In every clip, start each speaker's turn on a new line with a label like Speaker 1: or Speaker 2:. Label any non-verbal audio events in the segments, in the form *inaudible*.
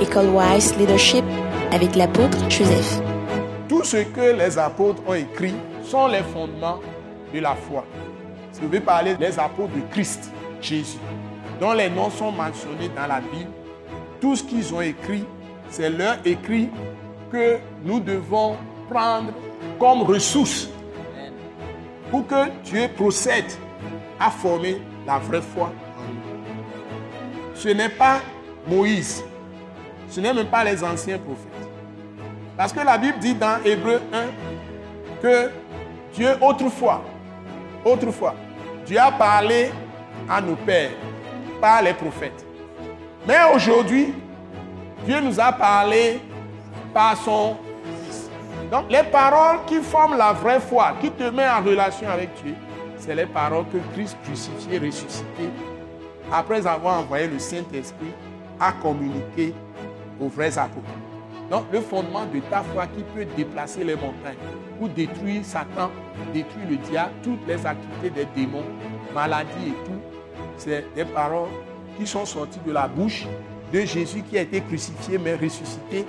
Speaker 1: École Wise Leadership avec l'apôtre Joseph.
Speaker 2: Tout ce que les apôtres ont écrit sont les fondements de la foi. Vous voulez parler des apôtres de Christ, Jésus, dont les noms sont mentionnés dans la Bible, tout ce qu'ils ont écrit, c'est leur écrit que nous devons prendre comme ressource pour que Dieu procède à former la vraie foi en nous. Ce n'est pas Moïse, ce n'est même pas les anciens prophètes. Parce que la Bible dit dans Hébreu 1 que Dieu autrefois, autrefois, Dieu a parlé à nos pères par les prophètes. Mais aujourd'hui, Dieu nous a parlé par son Fils. Donc les paroles qui forment la vraie foi, qui te met en relation avec Dieu, c'est les paroles que Christ crucifié, ressuscité, après avoir envoyé le Saint-Esprit, a communiqué aux vrais apôtres. Donc le fondement de ta foi qui peut déplacer les montagnes pour détruire Satan, détruire le diable, toutes les activités des démons, maladies et tout, c'est des paroles qui sont sorties de la bouche de Jésus qui a été crucifié mais ressuscité,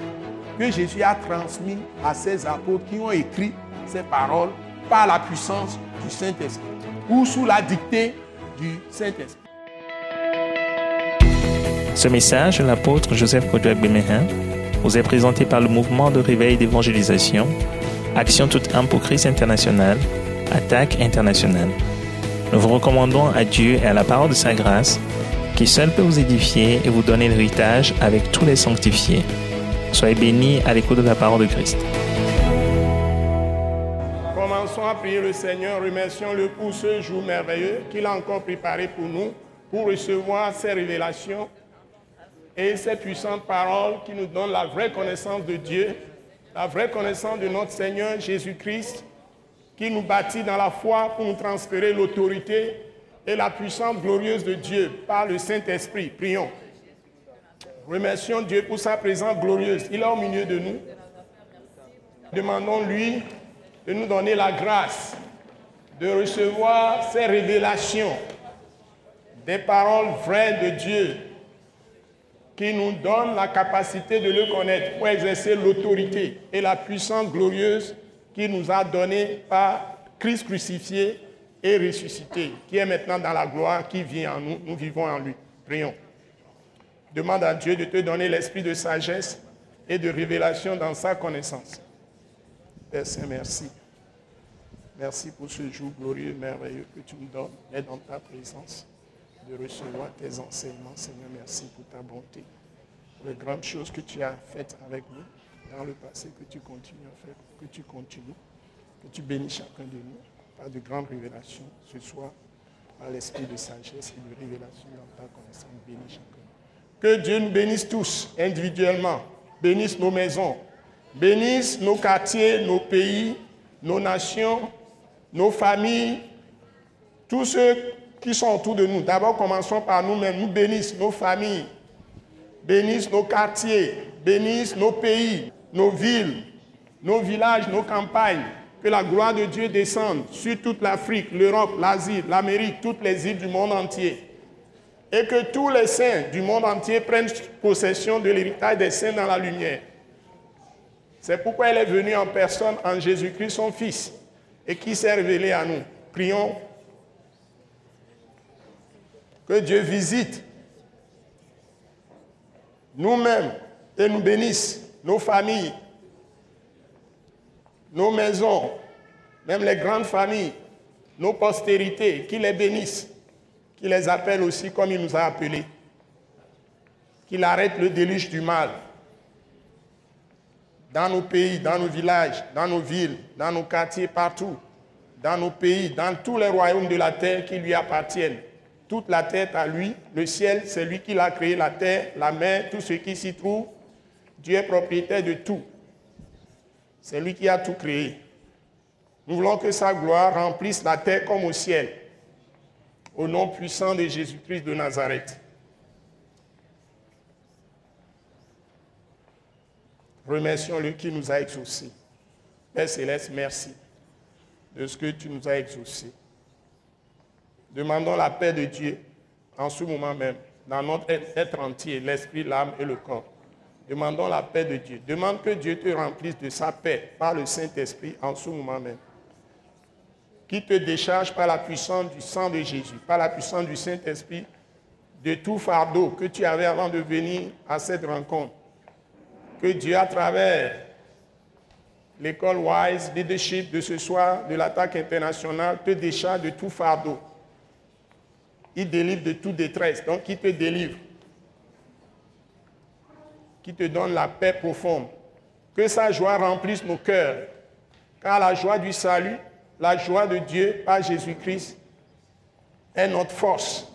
Speaker 2: que Jésus a transmis à ses apôtres qui ont écrit ces paroles par la puissance du Saint-Esprit ou sous la dictée du Saint-Esprit.
Speaker 3: Ce message de l'apôtre Joseph Kodouak Bemehin vous est présenté par le mouvement de réveil d'évangélisation, Action toute âme pour Christ international, Attaque internationale. Nous vous recommandons à Dieu et à la parole de sa grâce, qui seul peut vous édifier et vous donner l'héritage avec tous les sanctifiés. Soyez bénis à l'écoute de la parole de Christ.
Speaker 2: Commençons à prier le Seigneur, remercions-le pour ce jour merveilleux qu'il a encore préparé pour nous, pour recevoir ses révélations et ces puissantes paroles qui nous donnent la vraie connaissance de Dieu, la vraie connaissance de notre Seigneur Jésus-Christ, qui nous bâtit dans la foi pour nous transférer l'autorité et la puissance glorieuse de Dieu par le Saint-Esprit. Prions. Remercions Dieu pour sa présence glorieuse. Il est au milieu de nous. Demandons-lui de nous donner la grâce de recevoir ces révélations, des paroles vraies de Dieu qui nous donnent la capacité de le connaître pour exercer l'autorité et la puissance glorieuse qu'il nous a donnée par Christ crucifié et ressuscité, qui est maintenant dans la gloire, qui vit en nous. Nous vivons en lui. Prions. Demande à Dieu de te donner l'esprit de sagesse et de révélation dans sa connaissance. Père Saint, merci. Merci pour ce jour glorieux, merveilleux que tu nous donnes, et dans ta présence, de recevoir tes enseignements. Seigneur, merci pour ta bonté, pour les grandes choses que tu as faites avec nous dans le passé, que tu continues à faire, que tu continues, que tu bénis chacun de nous par de grandes révélations ce soir, par l'esprit de sagesse et de révélation dans ta connaissance. Bénis chacun. Que Dieu nous bénisse tous individuellement, bénisse nos maisons, bénisse nos quartiers, nos pays, nos nations, nos familles, tous ceux qui sont autour de nous. D'abord, commençons par nous-mêmes. Nous bénissons nos familles, bénissent nos quartiers, bénissent nos pays, nos villes, nos villages, nos campagnes. Que la gloire de Dieu descende sur toute l'Afrique, l'Europe, l'Asie, l'Amérique, toutes les îles du monde entier. Et que tous les saints du monde entier prennent possession de l'héritage des saints dans la lumière. C'est pourquoi elle est venue en personne en Jésus-Christ, son Fils, et qui s'est révélé à nous. Prions. Que Dieu visite nous-mêmes et nous bénisse, nos familles, nos maisons, même les grandes familles, nos postérités, qu'il les bénisse, qu'il les appelle aussi comme il nous a appelés, qu'il arrête le déluge du mal dans nos pays, dans nos villages, dans nos villes, dans nos quartiers, partout, dans nos pays, dans tous les royaumes de la terre qui lui appartiennent. Toute la terre à lui, le ciel, c'est lui qui l'a créé, la terre, la mer, tout ce qui s'y trouve. Dieu est propriétaire de tout. C'est lui qui a tout créé. Nous voulons que sa gloire remplisse la terre comme au ciel. Au nom puissant de Jésus-Christ de Nazareth. Remercions-le qui nous a exaucés. Père céleste, merci de ce que tu nous as exaucés. Demandons la paix de Dieu en ce moment même, dans notre être entier, l'esprit, l'âme et le corps. Demandons la paix de Dieu. Demande que Dieu te remplisse de sa paix par le Saint-Esprit en ce moment même. Qui te décharge par la puissance du sang de Jésus, par la puissance du Saint-Esprit, de tout fardeau que tu avais avant de venir à cette rencontre. Que Dieu, à travers l'école Wise Leadership de ce soir, de l'attaque internationale, te décharge de tout fardeau. Il délivre de toute détresse. Donc, il te délivre? Qui te donne la paix profonde. Que sa joie remplisse nos cœurs. Car la joie du salut, la joie de Dieu par Jésus-Christ est notre force.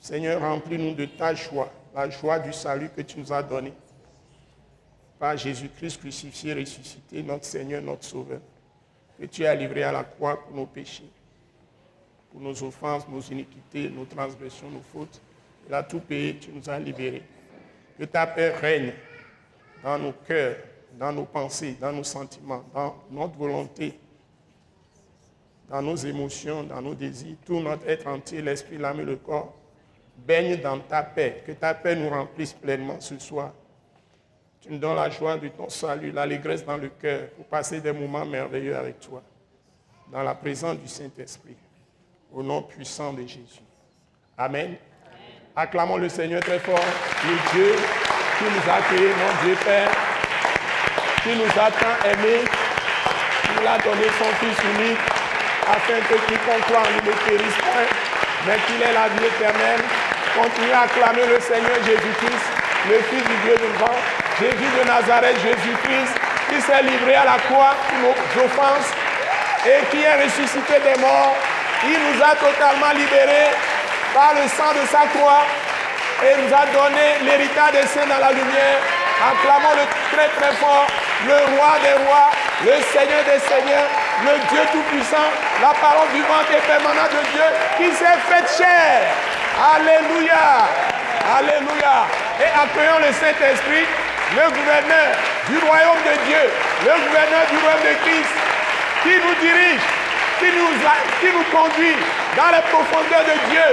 Speaker 2: Seigneur, remplis-nous de ta joie, la joie du salut que tu nous as donné par Jésus-Christ crucifié, ressuscité, notre Seigneur, notre Sauveur, que tu as livré à la croix pour nos péchés, pour nos offenses, nos iniquités, nos transgressions, nos fautes. Il a tout payé, tu nous as libérés. Que ta paix règne dans nos cœurs, dans nos pensées, dans nos sentiments, dans notre volonté, dans nos émotions, dans nos désirs, tout notre être entier, l'esprit, l'âme et le corps, baigne dans ta paix. Que ta paix nous remplisse pleinement ce soir. Tu nous donnes la joie de ton salut, l'allégresse dans le cœur pour passer des moments merveilleux avec toi, dans la présence du Saint-Esprit, au nom puissant de Jésus. Amen. Acclamons le Seigneur très fort, le Dieu qui nous a créés, mon Dieu Père, qui nous a tant aimés, qui nous a donné son Fils unique, afin que quiconque croit en lui ne périsse point, mais qu'il ait la vie éternelle. Continuez à acclamer le Seigneur Jésus-Christ, le Fils du Dieu vivant, Jésus de Nazareth, Jésus-Christ, qui s'est livré à la croix pour nos offenses et qui est ressuscité des morts. Il nous a totalement libérés par le sang de sa croix et nous a donné l'héritage des saints dans la lumière. Acclamons le très très fort, le roi des rois, le Seigneur des seigneurs, le Dieu tout-puissant, la parole vivante et permanente de Dieu qui s'est fait chair. Alléluia. Alléluia. Et accueillons le Saint-Esprit, le gouverneur du royaume de Dieu, le gouverneur du royaume de Christ, qui nous dirige, qui nous, qui conduit dans les profondeurs de Dieu,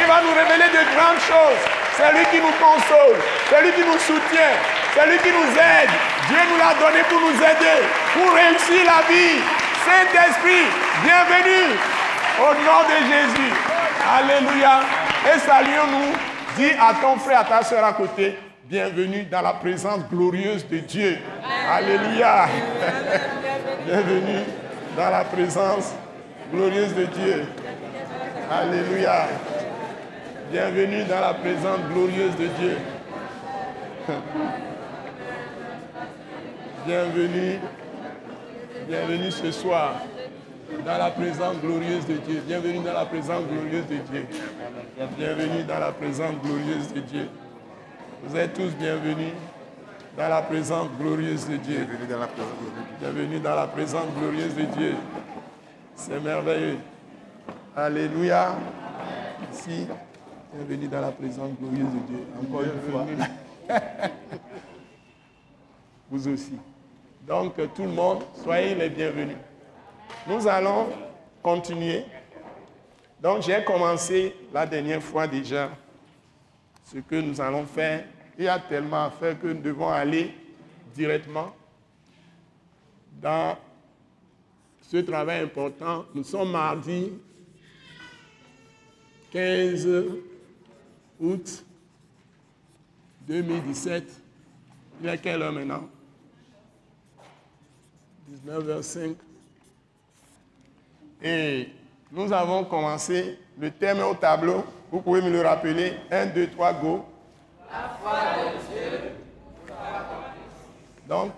Speaker 2: il va nous révéler de grandes choses. C'est lui qui nous console. C'est lui qui nous soutient. C'est lui qui nous aide. Dieu nous l'a donné pour nous aider, pour réussir la vie. Saint-Esprit, bienvenue au nom de Jésus. Alléluia. Et saluons-nous. Dis à ton frère, à ta soeur à côté, bienvenue dans la présence glorieuse de Dieu. Alléluia. *laughs* bienvenue dans la présence glorieuse de Dieu. Alléluia. Bienvenue dans la présence glorieuse de Dieu. *laughs* Bienvenue, bienvenue ce soir dans la présence glorieuse de Dieu. Bienvenue dans la présence glorieuse de Dieu. Bienvenue dans la présence glorieuse de Dieu. Vous êtes tous bienvenus dans la présence glorieuse de Dieu. Bienvenue dans la présence glorieuse de Dieu. C'est merveilleux. Alléluia. Ici, Bienvenue dans la présence glorieuse de Dieu. Encore une fois. *laughs* Vous aussi. Donc, tout le monde, soyez les bienvenus. Nous allons continuer. Donc, j'ai commencé la dernière fois déjà ce que nous allons faire. Il y a tellement à faire que nous devons aller directement dans ce travail important. Nous sommes mardi 15 août 2017. Il est quelle heure maintenant? 19h05. Et nous avons commencé le thème au tableau. Vous pouvez me le rappeler. 1, 2, 3, go. La foi de Dieu. Donc,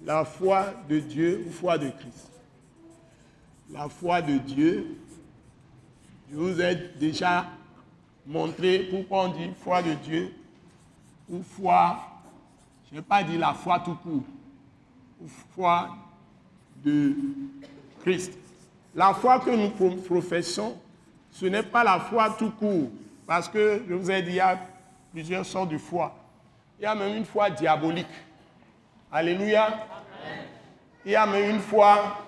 Speaker 2: la foi de Dieu ou foi de Christ. La foi de Dieu, je vous ai déjà montrer pourquoi on dit foi de Dieu ou foi, je n'ai pas dit la foi tout court, ou foi de Christ. La foi que nous professons, ce n'est pas la foi tout court, parce que je vous ai dit, il y a plusieurs sortes de foi. Il y a même une foi diabolique. Alléluia. Il y a même une foi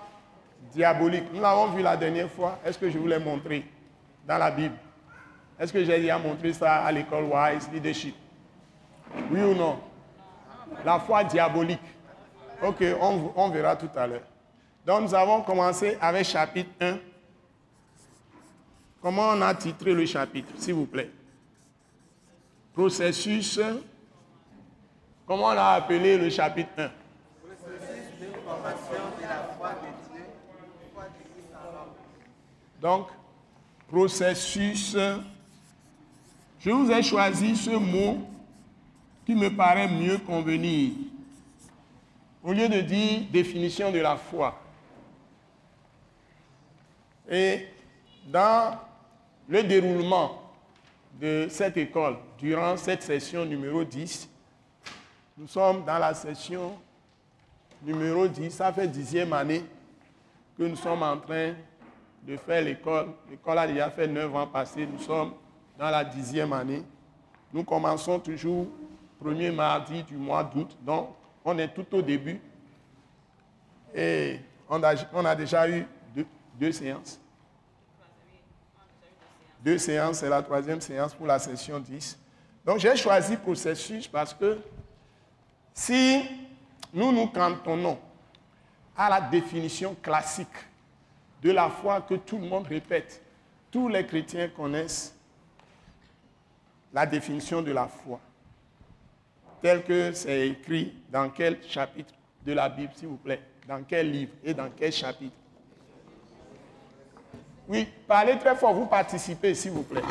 Speaker 2: diabolique. Nous l'avons vu la dernière fois. Est-ce que je vous l'ai montré dans la Bible? Est-ce que j'ai déjà montré ça à l'école Wise Leadership? Oui ou non? La foi diabolique. Ok, on, on verra tout à l'heure. Donc nous avons commencé avec chapitre 1. Comment on a titré le chapitre, s'il vous plaît? Processus. Comment on a appelé le chapitre 1 Processus de formation de la foi de Dieu. Donc, processus. Je vous ai choisi ce mot qui me paraît mieux convenir. Au lieu de dire définition de la foi. Et dans le déroulement de cette école, durant cette session numéro 10, nous sommes dans la session numéro 10, ça fait dixième année que nous sommes en train de faire l'école. L'école a déjà fait neuf ans passés, nous sommes dans la dixième année. Nous commençons toujours premier mardi du mois d'août, donc on est tout au début. Et on a déjà eu deux séances. Deux séances, c'est la troisième séance pour la session 10. Donc j'ai choisi processus parce que si nous nous cantonnons à la définition classique de la foi que tout le monde répète, tous les chrétiens connaissent la définition de la foi, telle que c'est écrit dans quel chapitre de la Bible, s'il vous plaît, dans quel livre et dans quel chapitre? Oui, parlez très fort, vous participez, s'il vous plaît.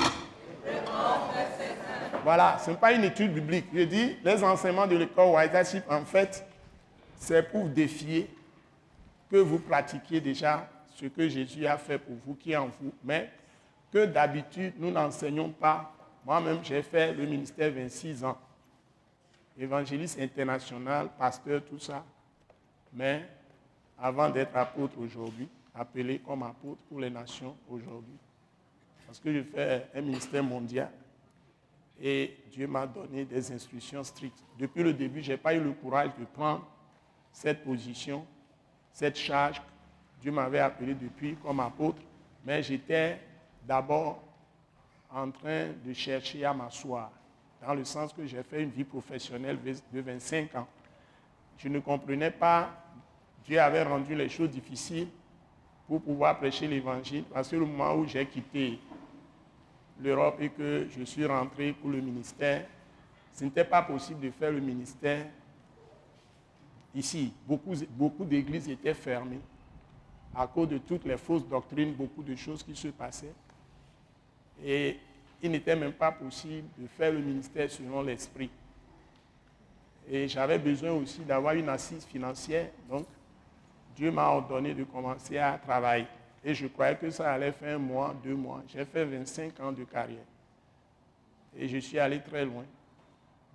Speaker 2: Voilà, ce n'est pas une étude biblique. Je dis, les enseignements de l'école White en fait, c'est pour défier que vous pratiquiez déjà ce que Jésus a fait pour vous, qui est en vous, mais que d'habitude, nous n'enseignons pas. Moi-même, j'ai fait le ministère 26 ans. Évangéliste international, pasteur, tout ça. Mais avant d'être apôtre aujourd'hui, appelé comme apôtre pour les nations aujourd'hui. Parce que je fais un ministère mondial et Dieu m'a donné des instructions strictes. Depuis le début, je n'ai pas eu le courage de prendre cette position, cette charge. Dieu m'avait appelé depuis comme apôtre, mais j'étais d'abord en train de chercher à m'asseoir, dans le sens que j'ai fait une vie professionnelle de 25 ans. Je ne comprenais pas, Dieu avait rendu les choses difficiles pour pouvoir prêcher l'évangile, parce que le moment où j'ai quitté l'Europe et que je suis rentré pour le ministère, ce n'était pas possible de faire le ministère ici. Beaucoup, beaucoup d'églises étaient fermées à cause de toutes les fausses doctrines, beaucoup de choses qui se passaient. Et il n'était même pas possible de faire le ministère selon l'esprit. Et j'avais besoin aussi d'avoir une assise financière, donc Dieu m'a ordonné de commencer à travailler. Et je croyais que ça allait faire un mois, deux mois. J'ai fait 25 ans de carrière. Et je suis allé très loin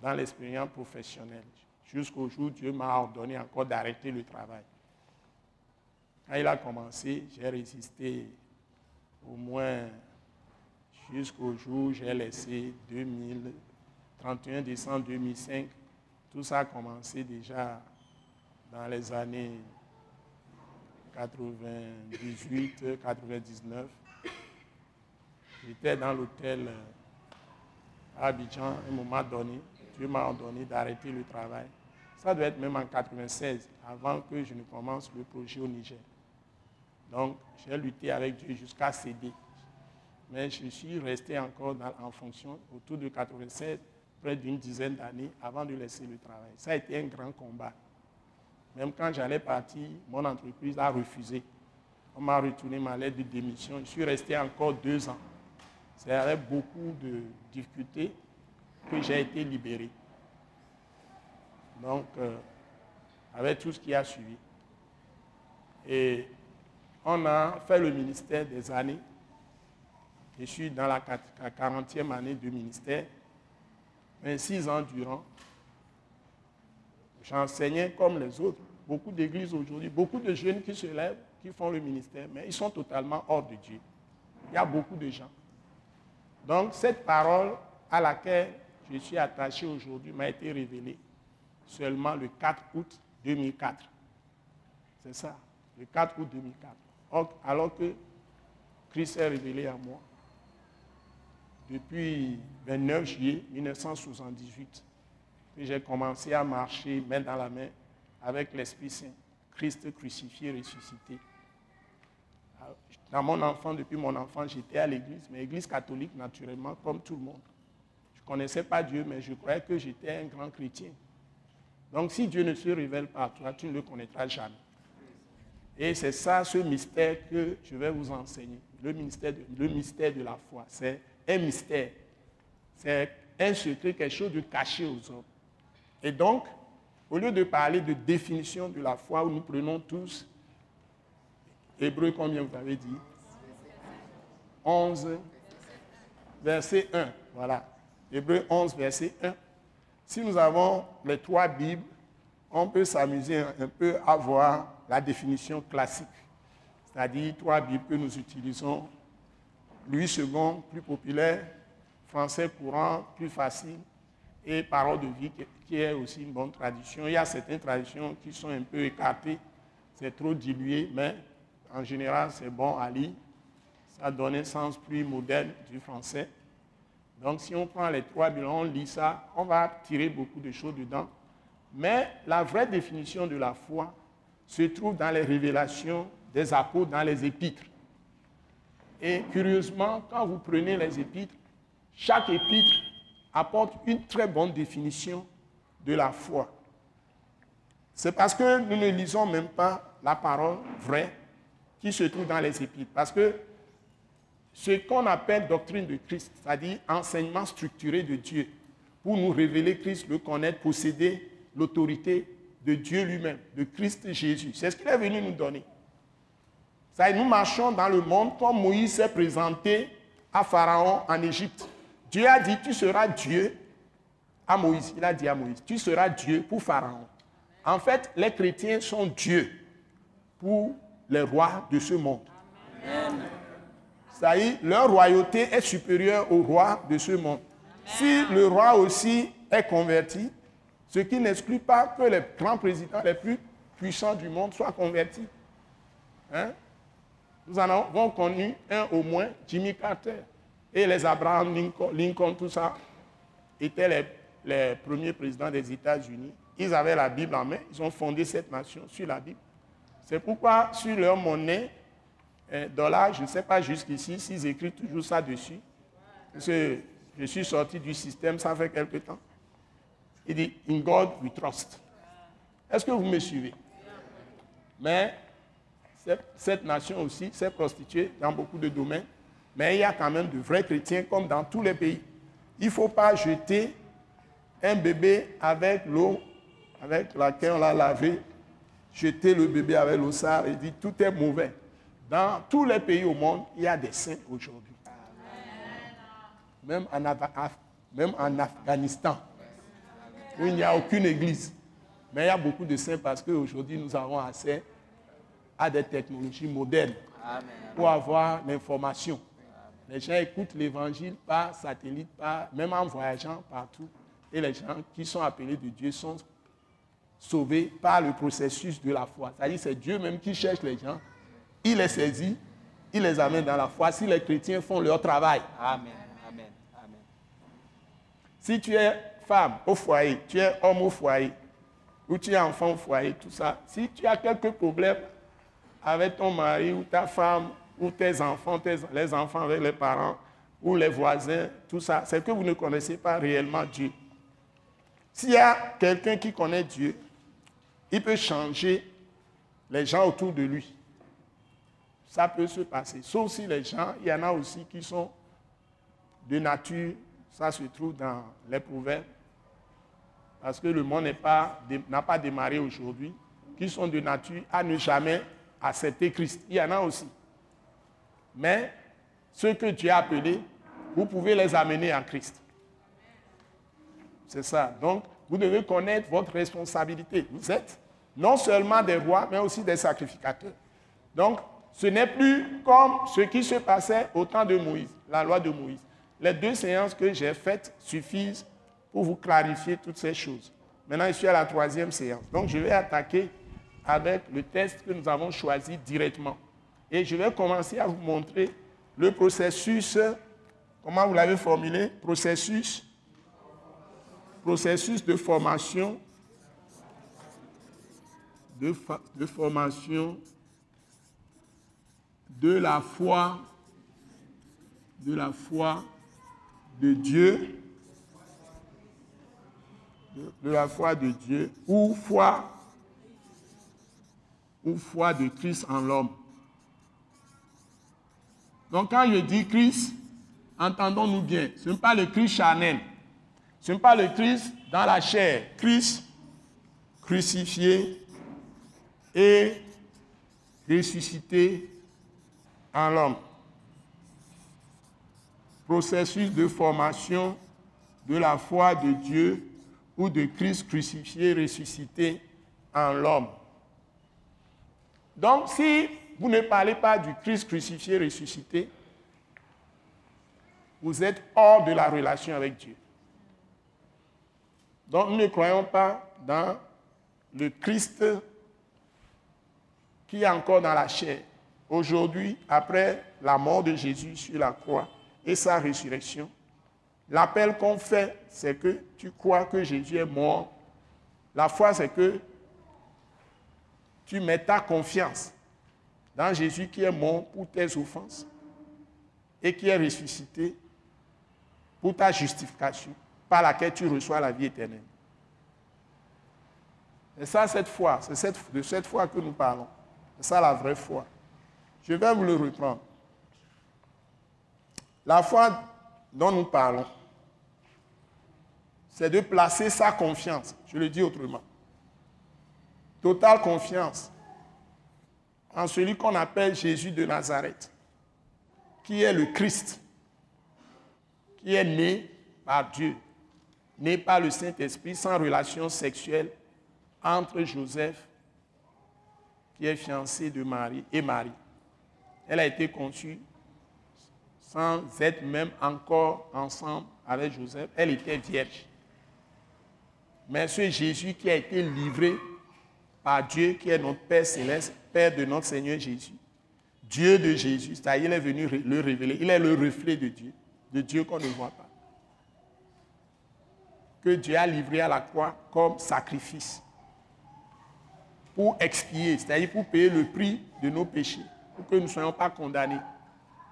Speaker 2: dans l'expérience professionnelle. Jusqu'au jour où Dieu m'a ordonné encore d'arrêter le travail. Quand il a commencé, j'ai résisté au moins jusqu'au jour où j'ai laissé 2000, 31 décembre 2005. Tout ça a commencé déjà dans les années 98, 99. J'étais dans l'hôtel euh, à Abidjan un moment donné. Dieu m'a ordonné d'arrêter le travail. Ça doit être même en 96, avant que je ne commence le projet au Niger. Donc, j'ai lutté avec Dieu jusqu'à céder. Mais je suis resté encore en fonction autour de 96, près d'une dizaine d'années, avant de laisser le travail. Ça a été un grand combat. Même quand j'allais partir, mon entreprise a refusé. On m'a retourné ma lettre de démission. Je suis resté encore deux ans. C'est avec beaucoup de difficultés que j'ai été libéré. Donc, euh, avec tout ce qui a suivi. Et on a fait le ministère des années. Je suis dans la 40e année du ministère. 26 ans durant. J'enseignais comme les autres. Beaucoup d'églises aujourd'hui, beaucoup de jeunes qui se lèvent, qui font le ministère, mais ils sont totalement hors de Dieu. Il y a beaucoup de gens. Donc cette parole à laquelle je suis attaché aujourd'hui m'a été révélée seulement le 4 août 2004. C'est ça, le 4 août 2004. Alors que Christ est révélé à moi depuis 29 juillet 1978. que j'ai commencé à marcher main dans la main avec l'Esprit Saint, Christ crucifié, ressuscité. Dans mon enfant, depuis mon enfant, j'étais à l'église, mais l'église catholique naturellement, comme tout le monde. Je ne connaissais pas Dieu, mais je croyais que j'étais un grand chrétien. Donc si Dieu ne se révèle pas à toi, tu ne le connaîtras jamais. Et c'est ça, ce mystère que je vais vous enseigner. Le mystère de, le mystère de la foi. C'est un mystère. C'est un secret, quelque chose de caché aux hommes. Et donc, au lieu de parler de définition de la foi, où nous prenons tous Hébreu, combien vous avez dit? 11, verset 1. Voilà. Hébreu 11, verset 1. Si nous avons les trois Bibles, on peut s'amuser un peu à voir la définition classique, c'est-à-dire trois Bibles que nous utilisons. Louis II, plus populaire, français courant, plus facile, et parole de vie, qui est aussi une bonne tradition. Il y a certaines traditions qui sont un peu écartées, c'est trop dilué, mais en général, c'est bon à lire. Ça donne un sens plus moderne du français. Donc, si on prend les trois bilans, on lit ça, on va tirer beaucoup de choses dedans. Mais la vraie définition de la foi se trouve dans les révélations des apôtres, dans les épîtres. Et curieusement, quand vous prenez les épîtres, chaque épître apporte une très bonne définition de la foi. C'est parce que nous ne lisons même pas la parole vraie, qui se trouve dans les épîtres. Parce que ce qu'on appelle doctrine de Christ, c'est-à-dire enseignement structuré de Dieu, pour nous révéler Christ, le connaître, posséder l'autorité de Dieu lui-même, de Christ Jésus. C'est ce qu'il est venu nous donner. Ça, nous marchons dans le monde comme Moïse s'est présenté à Pharaon en Égypte. Dieu a dit, tu seras Dieu à Moïse. Il a dit à Moïse, tu seras Dieu pour Pharaon. En fait, les chrétiens sont Dieu pour les rois de ce monde. Est, leur royauté est supérieure au roi de ce monde. Si le roi aussi est converti, ce qui n'exclut pas que les grands présidents les plus puissants du monde soient convertis. Hein? Nous en avons connu un au moins, Jimmy Carter. Et les Abraham Lincoln, tout ça, étaient les, les premiers présidents des États-Unis. Ils avaient la Bible en main, ils ont fondé cette nation sur la Bible. C'est pourquoi sur leur monnaie, euh, dollar, je ne sais pas jusqu'ici s'ils écrivent toujours ça dessus. Parce que je suis sorti du système, ça fait quelque temps. Il dit In God we trust. Est-ce que vous me suivez? Mais cette, cette nation aussi s'est prostituée dans beaucoup de domaines. Mais il y a quand même de vrais chrétiens comme dans tous les pays. Il ne faut pas jeter un bébé avec l'eau avec laquelle on l'a lavé jeter le bébé avec l'eau et dit tout est mauvais. Dans tous les pays au monde, il y a des saints aujourd'hui. Même en, même en Afghanistan, où il n'y a aucune église. Mais il y a beaucoup de saints parce qu'aujourd'hui, nous avons accès à des technologies modernes pour avoir l'information. Les gens écoutent l'évangile par satellite, par, même en voyageant partout. Et les gens qui sont appelés de Dieu sont sauvés par le processus de la foi. C'est-à-dire c'est Dieu même qui cherche les gens, il les saisit, il les amène dans la foi si les chrétiens font leur travail.
Speaker 4: Amen. Amen. Amen.
Speaker 2: Si tu es femme au foyer, tu es homme au foyer, ou tu es enfant au foyer, tout ça, si tu as quelques problèmes avec ton mari ou ta femme ou tes enfants, les enfants avec les parents ou les voisins, tout ça, c'est que vous ne connaissez pas réellement Dieu. S'il y a quelqu'un qui connaît Dieu, il peut changer les gens autour de lui. Ça peut se passer. Sauf si les gens, il y en a aussi qui sont de nature, ça se trouve dans les proverbes, parce que le monde n'a pas démarré aujourd'hui, qui sont de nature à ne jamais accepter Christ. Il y en a aussi. Mais ceux que Dieu a appelés, vous pouvez les amener à Christ. C'est ça. Donc, vous devez connaître votre responsabilité. Vous êtes non seulement des rois, mais aussi des sacrificateurs. Donc, ce n'est plus comme ce qui se passait au temps de Moïse, la loi de Moïse. Les deux séances que j'ai faites suffisent pour vous clarifier toutes ces choses. Maintenant, je suis à la troisième séance. Donc, je vais attaquer avec le test que nous avons choisi directement. Et je vais commencer à vous montrer le processus, comment vous l'avez formulé, processus. Processus de formation, de, formation de la foi, de la foi de Dieu, de, de la foi de Dieu, ou foi, ou foi de Christ en l'homme. Donc quand je dis Christ, entendons-nous bien, ce n'est pas le Christ charnel, ce n'est pas le Christ dans la chair, Christ crucifié et ressuscité en l'homme. Processus de formation de la foi de Dieu ou de Christ crucifié, ressuscité en l'homme. Donc, si vous ne parlez pas du Christ crucifié, ressuscité, vous êtes hors de la relation avec Dieu. Donc, nous ne croyons pas dans le Christ qui est encore dans la chair. Aujourd'hui, après la mort de Jésus sur la croix et sa résurrection, l'appel qu'on fait, c'est que tu crois que Jésus est mort. La foi, c'est que tu mets ta confiance dans Jésus qui est mort pour tes offenses et qui est ressuscité pour ta justification, par laquelle tu reçois la vie éternelle. C'est ça cette foi, c'est de cette foi que nous parlons. C'est ça la vraie foi. Je vais vous le reprendre. La foi dont nous parlons, c'est de placer sa confiance, je le dis autrement, totale confiance en celui qu'on appelle Jésus de Nazareth, qui est le Christ, qui est né par Dieu, né par le Saint-Esprit, sans relation sexuelle entre Joseph, qui est fiancé de Marie, et Marie. Elle a été conçue sans être même encore ensemble avec Joseph. Elle était vierge. Mais ce Jésus qui a été livré par Dieu, qui est notre Père céleste, Père de notre Seigneur Jésus, Dieu de Jésus, c'est-à-dire il est venu le révéler. Il est le reflet de Dieu, de Dieu qu'on ne voit pas. Que Dieu a livré à la croix comme sacrifice pour expier, c'est-à-dire pour payer le prix de nos péchés, pour que nous ne soyons pas condamnés,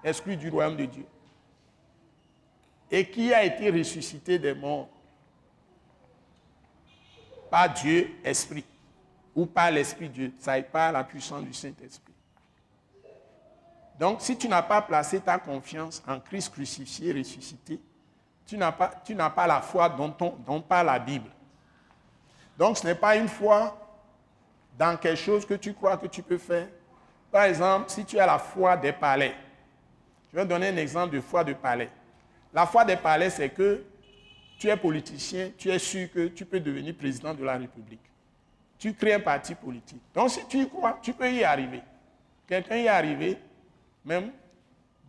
Speaker 2: exclus du royaume de Dieu. Et qui a été ressuscité des morts? Par Dieu Esprit, ou par l'Esprit de Dieu, ça n'est pas la puissance du Saint-Esprit. Donc, si tu n'as pas placé ta confiance en Christ crucifié, ressuscité, tu n'as pas, la foi dont, on- dont parle la Bible. Donc, ce n'est pas une foi dans quelque chose que tu crois que tu peux faire. Par exemple, si tu as la foi des palais, je vais donner un exemple de foi de palais. La foi des palais, c'est que tu es politicien, tu es sûr que tu peux devenir président de la République. Tu crées un parti politique. Donc, si tu y crois, tu peux y arriver. Quelqu'un y est arrivé, même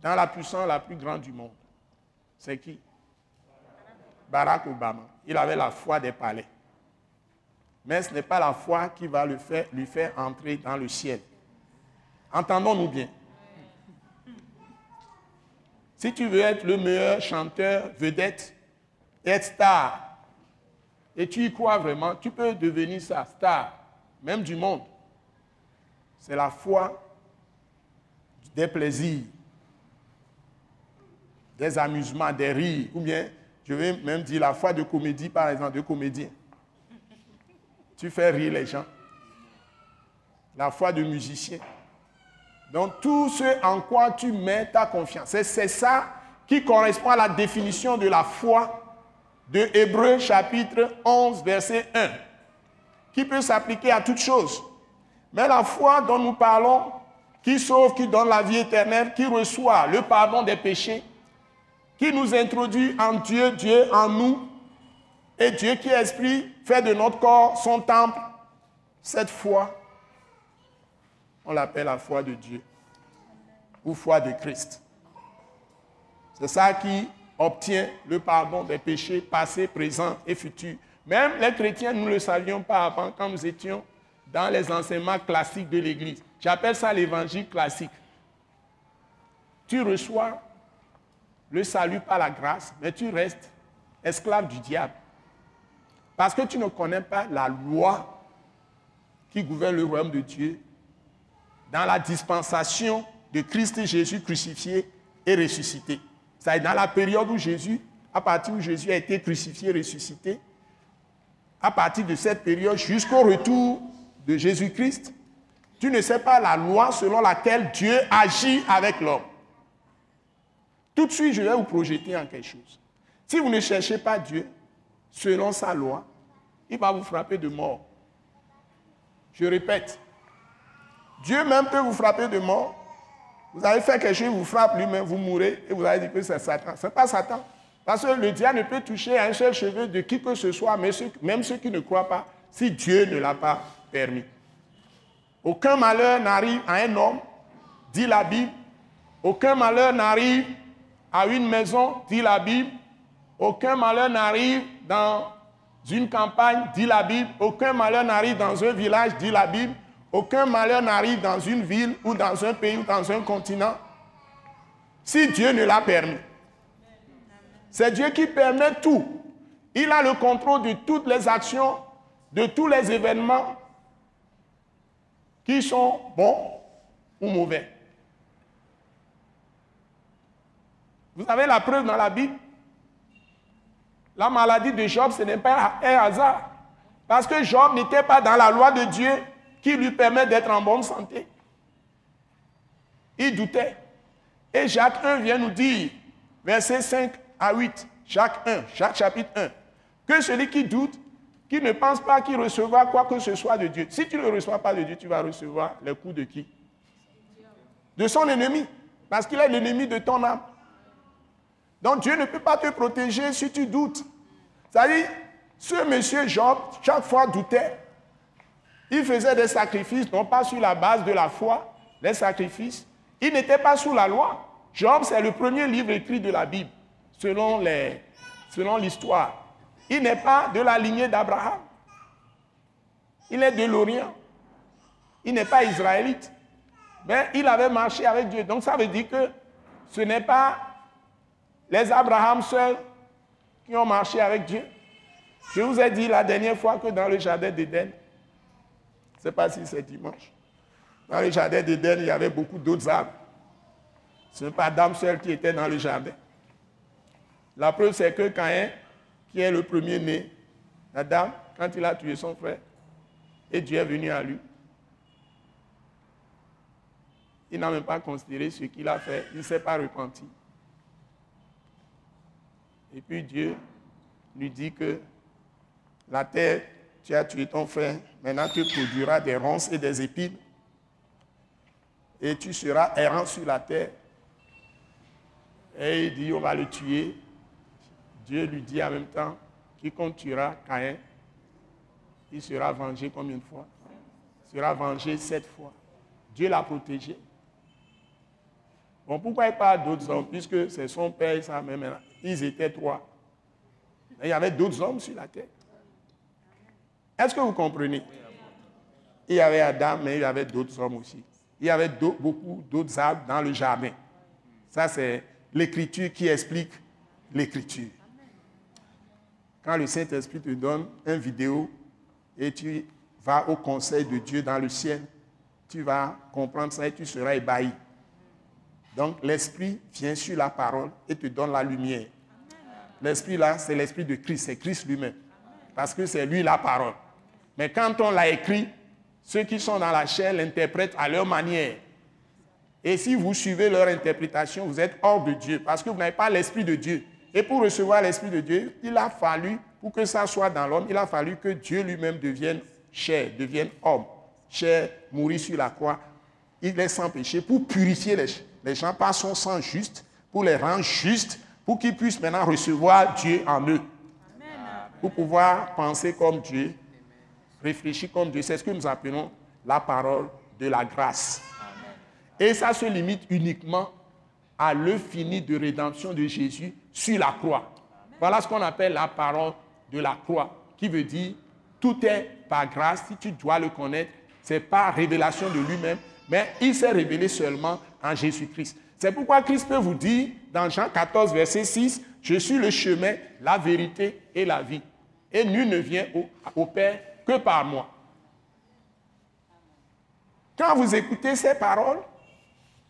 Speaker 2: dans la puissance la plus grande du monde. C'est qui? Barack Obama. Il avait la foi des palais. Mais ce n'est pas la foi qui va faire, lui faire entrer dans le ciel. Entendons-nous bien. Si tu veux être le meilleur chanteur, vedette, être star, et tu y crois vraiment, tu peux devenir sa star, même du monde. C'est la foi des plaisirs, des amusements, des rires, ou bien, je vais même dire la foi de comédie, par exemple, de comédien. Tu fais rire les gens. La foi de musicien. Donc tout ce en quoi tu mets ta confiance, c'est c'est ça qui correspond à la définition de la foi de Hébreu chapitre 11 verset 1, qui peut s'appliquer à toutes choses. Mais la foi dont nous parlons, qui sauve, qui donne la vie éternelle, qui reçoit le pardon des péchés, qui nous introduit en Dieu, Dieu en nous, et Dieu qui est esprit fait de notre corps son temple, cette foi, on l'appelle la foi de Dieu ou foi de Christ. C'est ça qui obtient le pardon des péchés passés, présents et futurs. Même les chrétiens, nous ne le savions pas avant quand nous étions dans les enseignements classiques de l'Église. J'appelle ça l'évangile classique. Tu reçois le salut par la grâce, mais tu restes esclave du diable. Parce que tu ne connais pas la loi qui gouverne le royaume de Dieu dans la dispensation de Christ Jésus crucifié et ressuscité. C'est dans la période où Jésus, à partir où Jésus a été crucifié ressuscité, à partir de cette période jusqu'au retour de Jésus-Christ, tu ne sais pas la loi selon laquelle Dieu agit avec l'homme. Tout de suite, je vais vous projeter en quelque chose. Si vous ne cherchez pas Dieu selon sa loi, il va vous frapper de mort. Je répète, Dieu même peut vous frapper de mort. Vous avez fait quelque chose, vous frappe lui-même, vous mourrez et vous avez dit que c'est Satan. Ce n'est pas Satan. Parce que le diable ne peut toucher un seul cheveu de qui que ce soit, même ceux qui ne croient pas, si Dieu ne l'a pas permis. Aucun malheur n'arrive à un homme, dit la Bible. Aucun malheur n'arrive à une maison, dit la Bible. Aucun malheur n'arrive dans une campagne, dit la Bible. Aucun malheur n'arrive dans un village, dit la Bible. Aucun malheur n'arrive dans une ville ou dans un pays ou dans un continent si Dieu ne l'a permis. C'est Dieu qui permet tout. Il a le contrôle de toutes les actions, de tous les événements qui sont bons ou mauvais. Vous avez la preuve dans la Bible? La maladie de Job, ce n'est pas un hasard. Parce que Job n'était pas dans la loi de Dieu qui lui permet d'être en bonne santé. Il doutait. Et Jacques 1 vient nous dire, verset 5 à 8, Jacques 1, Jacques chapitre 1, que celui qui doute, qui ne pense pas qu'il recevra quoi que ce soit de Dieu. Si tu ne reçois pas de Dieu, tu vas recevoir les coups de qui? De son ennemi. Parce qu'il est l'ennemi de ton âme. Donc Dieu ne peut pas te protéger si tu doutes. C'est-à-dire, ce monsieur Job, chaque fois doutait. Il faisait des sacrifices, non pas sur la base de la foi, des sacrifices. Il n'était pas sous la loi. Job, c'est le premier livre écrit de la Bible, selon l'histoire. Il n'est pas de la lignée d'Abraham. Il est de l'Orient. Il n'est pas israélite. Mais il avait marché avec Dieu. Donc ça veut dire que ce n'est pas les Abraham seuls qui ont marché avec Dieu. Je vous ai dit la dernière fois que dans le jardin d'Éden, ne sais pas si c'est dimanche, dans le jardin d'Éden, il y avait beaucoup d'autres arbres. Ce n'est pas Adam seul qui était dans le jardin. La preuve, c'est que Caïn, qui est le premier-né, Adam, quand il a tué son frère, et Dieu est venu à lui, il n'a même pas considéré ce qu'il a fait, il ne s'est pas repenti. Et puis Dieu lui dit que la terre, tu as tué ton frère, maintenant tu produiras des ronces et des épines. Et tu seras errant sur la terre. Et il dit, on va le tuer. Dieu lui dit en même temps, quiconque tuera Caïn, il sera vengé combien de fois? Il sera vengé sept fois. Dieu l'a protégé. Bon, pourquoi parle d'autres hommes? Puisque c'est son père et sa mère. Ils étaient trois. il y avait d'autres hommes sur la terre. Est-ce que vous comprenez? Il y avait Adam, mais il y avait d'autres hommes aussi. Il y avait beaucoup d'autres arbres dans le jardin. Ça, c'est l'écriture qui explique l'écriture. Quand le Saint-Esprit te donne une vidéo et tu vas au conseil de Dieu dans le ciel, tu vas comprendre ça et tu seras ébahi. Donc l'Esprit vient sur la parole et te donne la lumière. L'Esprit là, c'est l'Esprit de Christ, c'est Christ lui-même. Parce que c'est lui la parole. Mais quand on l'a écrit, ceux qui sont dans la chair l'interprètent à leur manière. Et si vous suivez leur interprétation, vous êtes hors de Dieu, parce que vous n'avez pas l'Esprit de Dieu. Et pour recevoir l'Esprit de Dieu, il a fallu, pour que ça soit dans l'homme, il a fallu que Dieu lui-même devienne chair, devienne homme. Chair, mourir sur la croix. Il est sans péché pour purifier les, les gens par son sang juste, pour les rendre justes, pour qu'ils puissent maintenant recevoir Dieu en eux. Pour pouvoir penser comme Dieu, réfléchir comme Dieu. C'est ce que nous appelons la parole de la grâce? Et ça se limite uniquement à l'œuvre finie de rédemption de Jésus sur la croix. Voilà ce qu'on appelle la parole de la croix, qui veut dire tout est par grâce, si tu dois le connaître, c'est pas révélation de lui-même, mais il s'est révélé seulement en Jésus-Christ. C'est pourquoi Christ peut vous dire dans Jean 14, verset 6, je suis le chemin, la vérité et la vie. Et nul ne vient au, au Père que par moi. Quand vous écoutez ces paroles,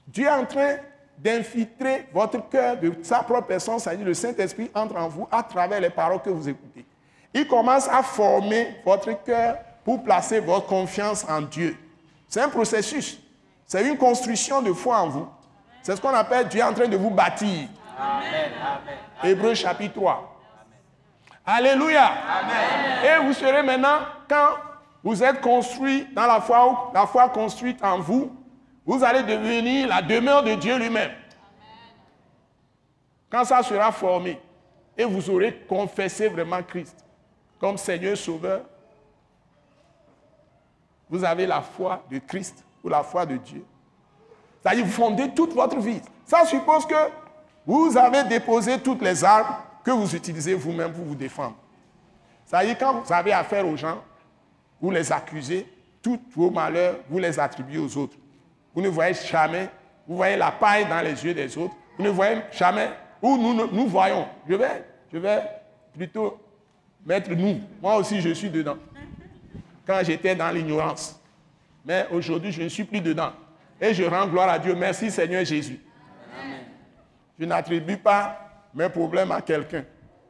Speaker 2: Dieu est en train d'infiltrer votre cœur de sa propre personne, c'est-à-dire le Saint-Esprit entre en vous à travers les paroles que vous écoutez. Il commence à former votre cœur pour placer votre confiance en Dieu. C'est un processus. C'est une construction de foi en vous. C'est ce qu'on appelle Dieu est en train de vous bâtir. Amen. Hébreu chapitre 3. Alléluia. Et vous serez maintenant, quand vous êtes construit dans la foi, la foi construite en vous, vous allez devenir la demeure de Dieu lui-même. Quand ça sera formé et vous aurez confessé vraiment Christ comme Seigneur Sauveur, vous avez la foi de Christ ou la foi de Dieu. C'est-à-dire vous fondez toute votre vie. Ça suppose que vous avez déposé toutes les armes que vous utilisez vous-même pour vous défendre. C'est-à-dire quand vous avez affaire aux gens, vous les accusez, tous vos malheurs, vous les attribuez aux autres. Vous ne voyez jamais, vous voyez la paille dans les yeux des autres, vous ne voyez jamais où nous, nous voyons. Je vais, je vais plutôt mettre nous. Moi aussi, je suis dedans. Quand j'étais dans l'ignorance. Mais aujourd'hui, je ne suis plus dedans. Et je rends gloire à Dieu. Merci Seigneur Jésus. Je n'attribue pas mes problèmes à quelqu'un.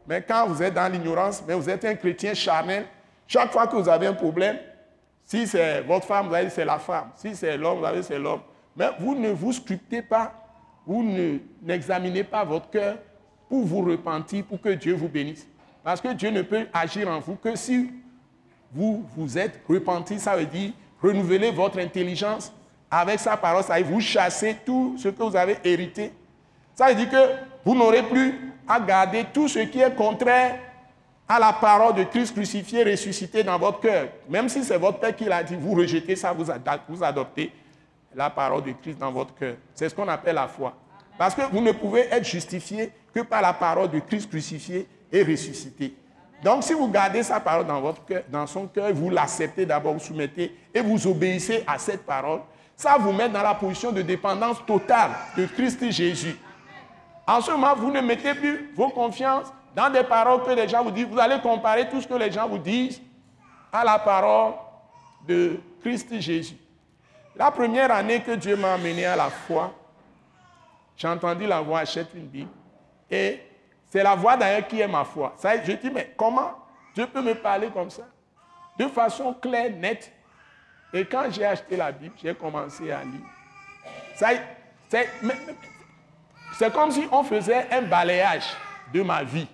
Speaker 2: Mais quand vous êtes dans l'ignorance, mais vous êtes un chrétien charnel, chaque fois que vous avez un problème, si c'est votre femme, vous allez c'est la femme. Si c'est l'homme, vous allez c'est l'homme. Mais vous ne vous scriptez pas, vous n'examinez pas votre cœur pour vous repentir, pour que Dieu vous bénisse. Parce que Dieu ne peut agir en vous que si vous vous êtes repenti, ça veut dire renouveler votre intelligence avec sa parole, ça veut dire vous chasser tout ce que vous avez hérité. Ça veut dire que vous n'aurez plus à garder tout ce qui est contraire à la parole de Christ crucifié, ressuscité dans votre cœur. Même si c'est votre Père qui l'a dit, vous rejetez ça, vous adoptez la parole de Christ dans votre cœur. C'est ce qu'on appelle la foi. Parce que vous ne pouvez être justifié que par la parole de Christ crucifié et ressuscité. Donc si vous gardez sa parole dans, votre cœur, dans son cœur, vous l'acceptez d'abord, vous soumettez et vous obéissez à cette parole, ça vous met dans la position de dépendance totale de Christ Jésus. En ce moment, vous ne mettez plus vos confiances dans des paroles que les gens vous disent. Vous allez comparer tout ce que les gens vous disent à la parole de Christ Jésus. La première année que Dieu m'a amené à la foi, j'ai entendu la voix achète une Bible. Et c'est la voix d'ailleurs qui est ma foi. Ça, je dis, mais comment Dieu peut me parler comme ça? De façon claire, nette. Et quand j'ai acheté la Bible, j'ai commencé à lire. C'est comme si on faisait un balayage de ma vie.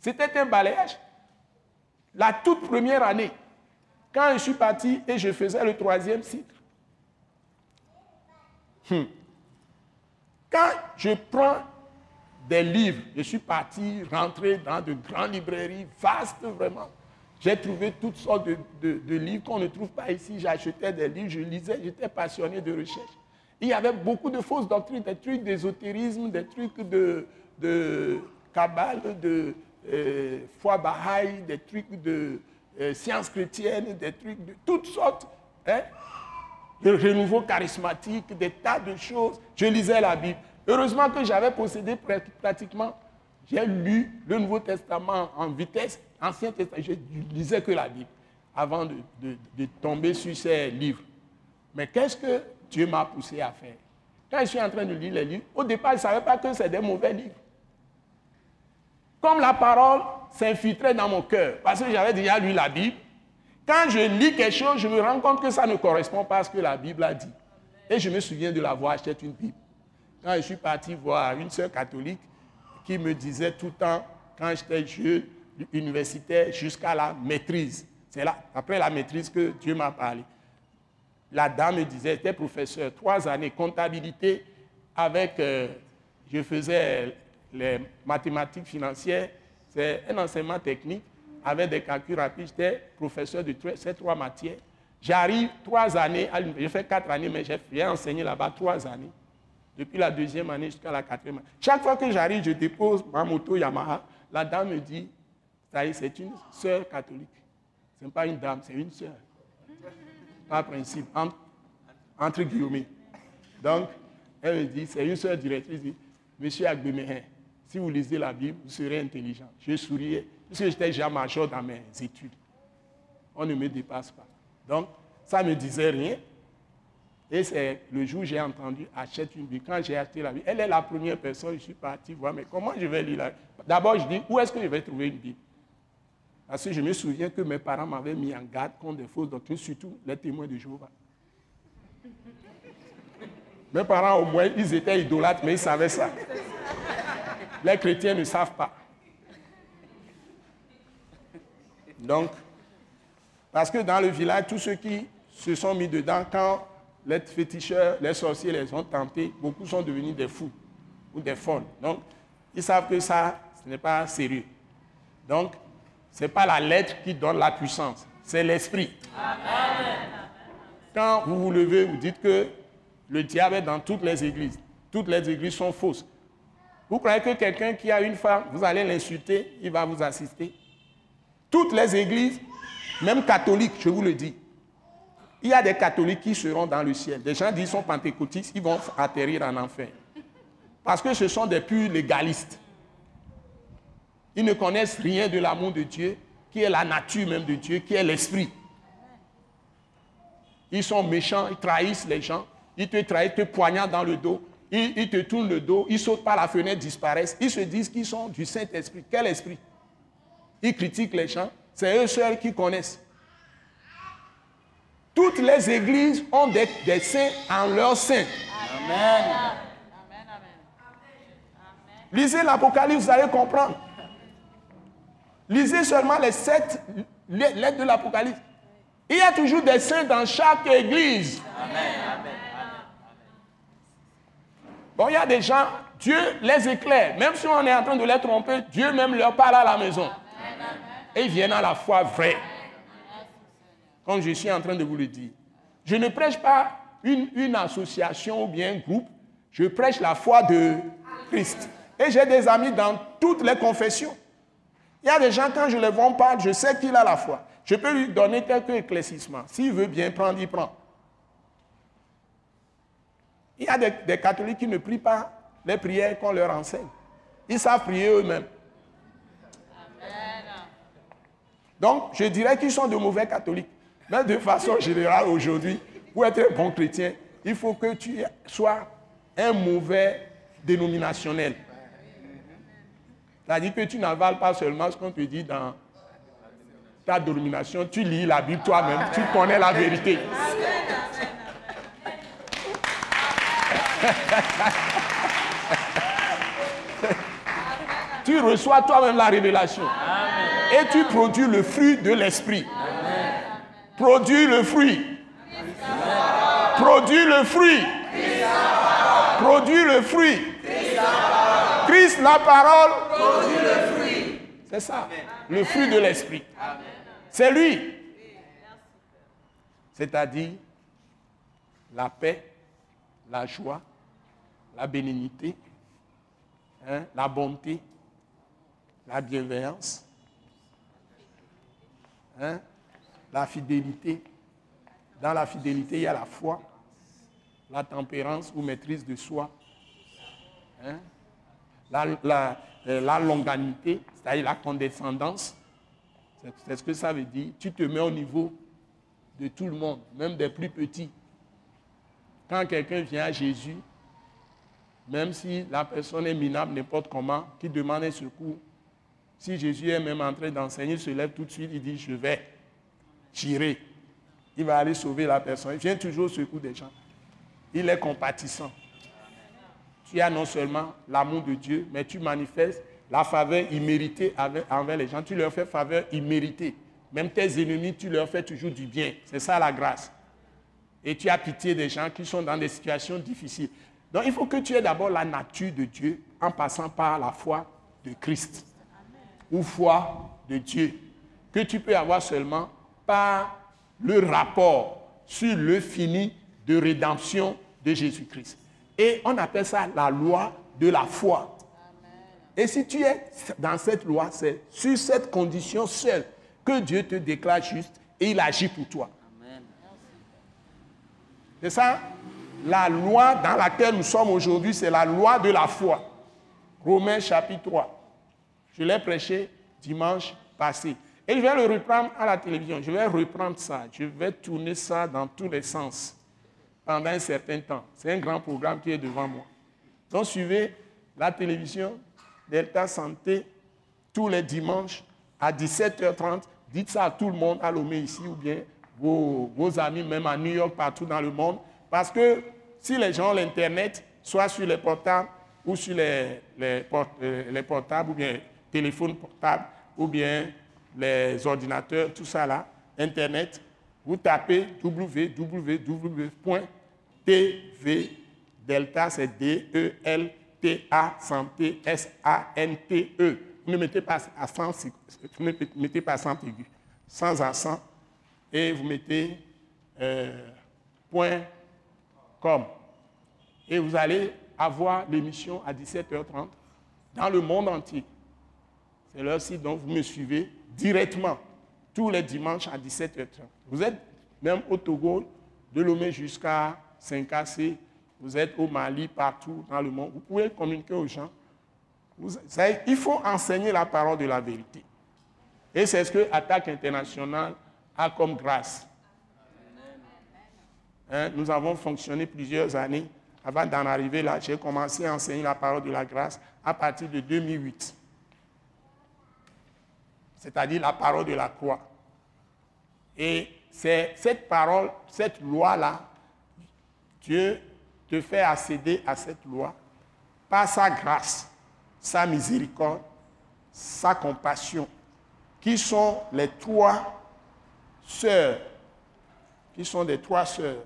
Speaker 2: C'était un balayage. La toute première année, quand je suis parti et je faisais le troisième cycle. Hmm. Quand je prends des livres, je suis parti rentrer dans de grandes librairies vastes vraiment. J'ai trouvé toutes sortes de, livres qu'on ne trouve pas ici. J'achetais des livres, je lisais, j'étais passionné de recherche. Il y avait beaucoup de fausses doctrines, des trucs d'ésotérisme, des trucs de, de de euh, foi bahaï, des trucs de euh, sciences chrétiennes, des trucs de toutes sortes. Hein? De renouveau charismatique, des tas de choses. Je lisais la Bible. Heureusement que j'avais possédé pratiquement, j'ai lu le Nouveau Testament en vitesse, Ancien Testament, je lisais que la Bible avant de, de tomber sur ces livres. Mais qu'est-ce que Dieu m'a poussé à faire Quand je suis en train de lire les livres, au départ, je ne savais pas que c'est des mauvais livres. Comme la parole s'infiltrait dans mon cœur, parce que j'avais déjà lu la Bible, quand je lis quelque chose, je me rends compte que ça ne correspond pas à ce que la Bible a dit. Et je me souviens de l'avoir acheté une Bible. Quand je suis parti voir une sœur catholique qui me disait tout le temps, quand j'étais jeune, universitaire, jusqu'à la maîtrise. C'est là, après la maîtrise, que Dieu m'a parlé. La dame me disait, j'étais professeur, trois années, comptabilité, avec, euh, je faisais les mathématiques financières, c'est un enseignement technique avec des calculs rapides. J'étais professeur de ces trois matières. J'arrive trois années, j'ai fait quatre années, mais j'ai enseigné là-bas trois années. Depuis la deuxième année jusqu'à la quatrième année. Chaque fois que j'arrive, je dépose ma moto Yamaha. La dame me dit, c'est une sœur catholique. Ce n'est pas une dame, c'est une sœur. Par principe, entre, guillemets. Donc, elle me dit, c'est une sœur directrice. Monsieur Agbemehin, si vous lisez la Bible, vous serez intelligent. Je souriais. puisque j'étais déjà major dans mes études. On ne me dépasse pas. Donc, ça ne me disait rien. Et c'est le jour où j'ai entendu achète une Bible. Quand j'ai acheté la Bible, elle est la première personne, je suis parti voir, mais comment je vais lire la D'abord, je dis, où est-ce que je vais trouver une Bible? Parce que je me souviens que mes parents m'avaient mis en garde contre des fausses doctrines, surtout les témoins de Jéhovah. Mes parents, au moins, ils étaient idolâtres, mais ils savaient ça. Les chrétiens ne savent pas. Donc, parce que dans le village, tous ceux qui se sont mis dedans, quand les féticheurs, les sorciers les ont tentés, beaucoup sont devenus des fous ou des folles. Donc, ils savent que ça, ce n'est pas sérieux. Donc, ce n'est pas la lettre qui donne la puissance, c'est l'esprit. Quand vous vous levez, vous dites que le diable est dans toutes les églises. Toutes les églises sont fausses. Vous croyez que quelqu'un qui a une femme, vous allez l'insulter, il va vous assister? Toutes les églises, même catholiques, je vous le dis, il y a des catholiques qui seront dans le ciel. Des gens disent sont pentecôtistes, ils vont atterrir en enfer. Parce que ce sont des purs légalistes. Ils ne connaissent rien de l'amour de Dieu, qui est la nature même de Dieu, qui est l'esprit. Ils sont méchants, ils trahissent les gens, ils te trahissent, te poignardent dans le dos, ils, te tournent le dos, ils sautent par la fenêtre, disparaissent. Ils se disent qu'ils sont du Saint-Esprit. Quel esprit? Ils critiquent les gens. C'est eux seuls qui connaissent. Toutes les églises ont des, saints en leur sein. Amen. Lisez l'Apocalypse, vous allez comprendre. Lisez seulement les sept lettres de l'Apocalypse. Il y a toujours des saints dans chaque église. Amen. Bon, il y a des gens, Dieu les éclaire. Même si on est en train de les tromper, Dieu même leur parle à la maison. Et ils viennent à la foi vraie. Comme je suis en train de vous le dire. Je ne prêche pas une, une association ou bien un groupe. Je prêche la foi de Christ. Et j'ai des amis dans toutes les confessions. Il y a des gens, quand je les vois parler, je sais qu'il a la foi. Je peux lui donner quelques éclaircissements. S'il veut bien prendre, il prend. Il y a des, catholiques qui ne prient pas les prières qu'on leur enseigne. Ils savent prier eux-mêmes. Donc, je dirais qu'ils sont de mauvais catholiques. Mais de façon générale, aujourd'hui, pour être un bon chrétien, il faut que tu sois un mauvais dénominationnel. C'est-à-dire que tu n'avales pas seulement ce qu'on te dit dans ta dénomination, tu lis la Bible toi-même, tu connais la vérité. tu reçois toi-même la révélation. Et tu produis le fruit de l'esprit. Produis le fruit. Produis le fruit. Produis le fruit. Christ, la parole. Produit le fruit. C'est ça. Le fruit de l'esprit. C'est lui. C'est-à-dire la paix, la joie, la bénignité, hein, la bonté, la bienveillance, hein, la fidélité. Dans la fidélité, il y a la foi, la tempérance ou maîtrise de soi, hein, la, euh, la, longanité, c'est-à-dire la condescendance. C'est ce que ça veut dire. Tu te mets au niveau de tout le monde, même des plus petits. Quand quelqu'un vient à Jésus, même si la personne est minable n'importe comment, qui demande un secours, si Jésus est même en train d'enseigner, il se lève tout de suite, il dit, je vais, tirer. Il va aller sauver la personne. Il vient toujours au secours des gens. Il est compatissant. Tu as non seulement l'amour de Dieu, mais tu manifestes la faveur imméritée envers les gens. Tu leur fais faveur imméritée. Même tes ennemis, tu leur fais toujours du bien. C'est ça la grâce. Et tu as pitié des gens qui sont dans des situations difficiles. Donc il faut que tu aies d'abord la nature de Dieu en passant par la foi de Christ. Ou foi de Dieu. Que tu peux avoir seulement par le rapport sur le fini de rédemption de Jésus-Christ. Et on appelle ça la loi de la foi. Et si tu es dans cette loi, c'est sur cette condition seule que Dieu te déclare juste et il agit pour toi. C'est ça? La loi dans laquelle nous sommes aujourd'hui, c'est la loi de la foi. Romains chapitre 3. Je l'ai prêché dimanche passé. Et je vais le reprendre à la télévision. Je vais reprendre ça. Je vais tourner ça dans tous les sens pendant un certain temps. C'est un grand programme qui est devant moi. Donc suivez la télévision Delta Santé tous les dimanches à 17h30. Dites ça à tout le monde à Lomé ici ou bien vos, amis, même à New York, partout dans le monde. Parce que si les gens ont l'Internet, soit sur les portables ou sur les, euh, les portables ou bien téléphones portables ou bien les ordinateurs, tout ça là, Internet, vous tapez www.tv delta, c'est D-E-L-T-A santé, S-A-N-T-E. Vous ne mettez pas accent, vous ne mettez pas accent aigu, sans accent, et vous mettez euh, point com. Et vous allez avoir l'émission à 17h30 dans le monde entier. C'est là aussi dont vous me suivez directement tous les dimanches à 17h30. Vous êtes même au Togo, de Lomé jusqu'à Saint-Cassé, vous êtes au Mali, partout dans le monde. Vous pouvez communiquer aux gens. il faut enseigner la parole de la vérité. Et c'est ce que Attaque internationale a comme grâce. Hein, nous avons fonctionné plusieurs années. Avant d'en arriver là, j'ai commencé à enseigner la parole de la grâce à partir de 2008 c'est-à-dire la parole de la croix. Et c'est cette parole, cette loi-là, Dieu te fait accéder à cette loi par sa grâce, sa miséricorde, sa compassion, qui sont les trois sœurs, qui sont des trois sœurs,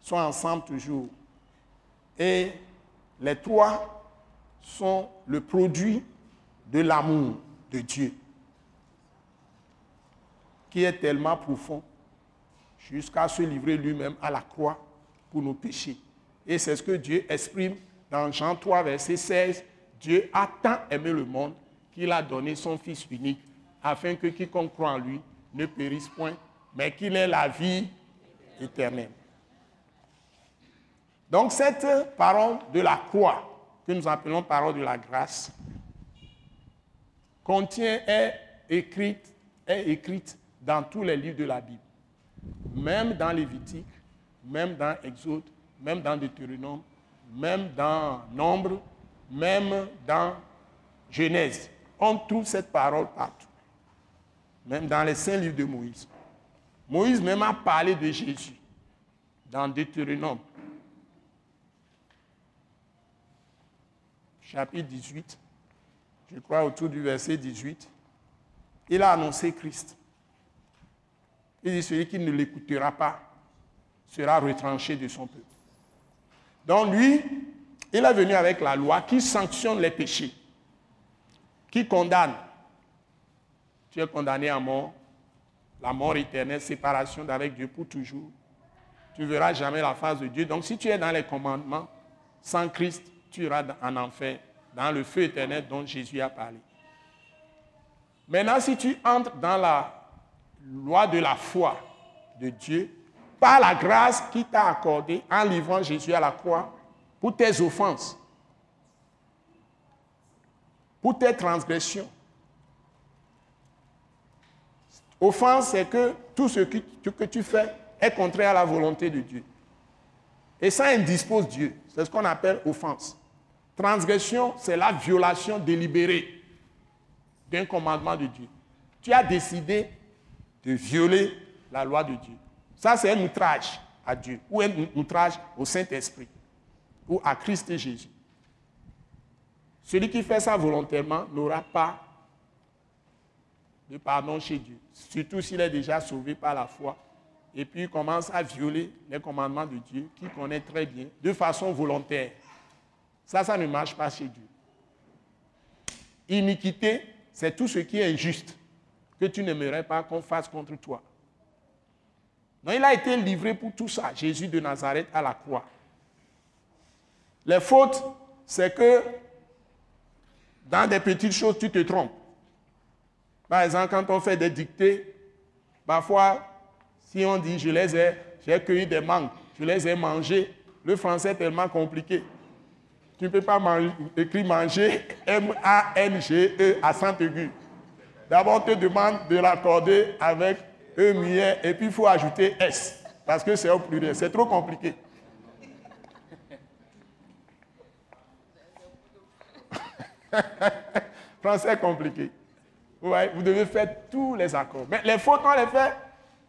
Speaker 2: sont ensemble toujours. Et les trois sont le produit de l'amour de Dieu qui est tellement profond jusqu'à se livrer lui-même à la croix pour nos péchés. Et c'est ce que Dieu exprime dans Jean 3, verset 16. Dieu a tant aimé le monde qu'il a donné son Fils unique, afin que quiconque croit en lui ne périsse point, mais qu'il ait la vie éternelle. Donc cette parole de la croix, que nous appelons parole de la grâce, contient, est écrite, est écrite dans tous les livres de la Bible. Même dans Lévitique, même dans Exode, même dans Deutéronome, même dans Nombre, même dans Genèse. On trouve cette parole partout. Même dans les saints livres de Moïse. Moïse même a parlé de Jésus dans Deutéronome. Chapitre 18, je crois autour du verset 18. Il a annoncé Christ. Il dit, celui qui ne l'écoutera pas sera retranché de son peuple. Donc lui, il est venu avec la loi qui sanctionne les péchés, qui condamne. Tu es condamné à mort, la mort éternelle, séparation d'avec Dieu pour toujours. Tu ne verras jamais la face de Dieu. Donc si tu es dans les commandements, sans Christ, tu iras en enfer, dans le feu éternel dont Jésus a parlé. Maintenant, si tu entres dans la loi de la foi de Dieu, par la grâce qui t'a accordée en livrant Jésus à la croix pour tes offenses, pour tes transgressions. Offense, c'est que tout ce que tu fais est contraire à la volonté de Dieu. Et ça indispose Dieu. C'est ce qu'on appelle offense. Transgression, c'est la violation délibérée d'un commandement de Dieu. Tu as décidé de violer la loi de Dieu. Ça, c'est un outrage à Dieu ou un outrage au Saint-Esprit ou à Christ Jésus. Celui qui fait ça volontairement n'aura pas de pardon chez Dieu, surtout s'il est déjà sauvé par la foi et puis il commence à violer les commandements de Dieu qu'il connaît très bien de façon volontaire. Ça, ça ne marche pas chez Dieu. Iniquité, c'est tout ce qui est injuste que tu n'aimerais pas qu'on fasse contre toi. Donc il a été livré pour tout ça, Jésus de Nazareth à la croix. Les fautes, c'est que dans des petites choses, tu te trompes. Par exemple, quand on fait des dictées, parfois, si on dit je les ai, j'ai cueilli des mangues, je les ai mangées, le français est tellement compliqué. Tu ne peux pas écrire manger, M-A-N-G-E, à saint aigu. D'abord, on te demande de l'accorder avec E muet et puis il faut ajouter S parce que c'est au pluriel. C'est trop compliqué. *laughs* Français compliqué. Vous devez faire tous les accords. Mais les fautes, on les fait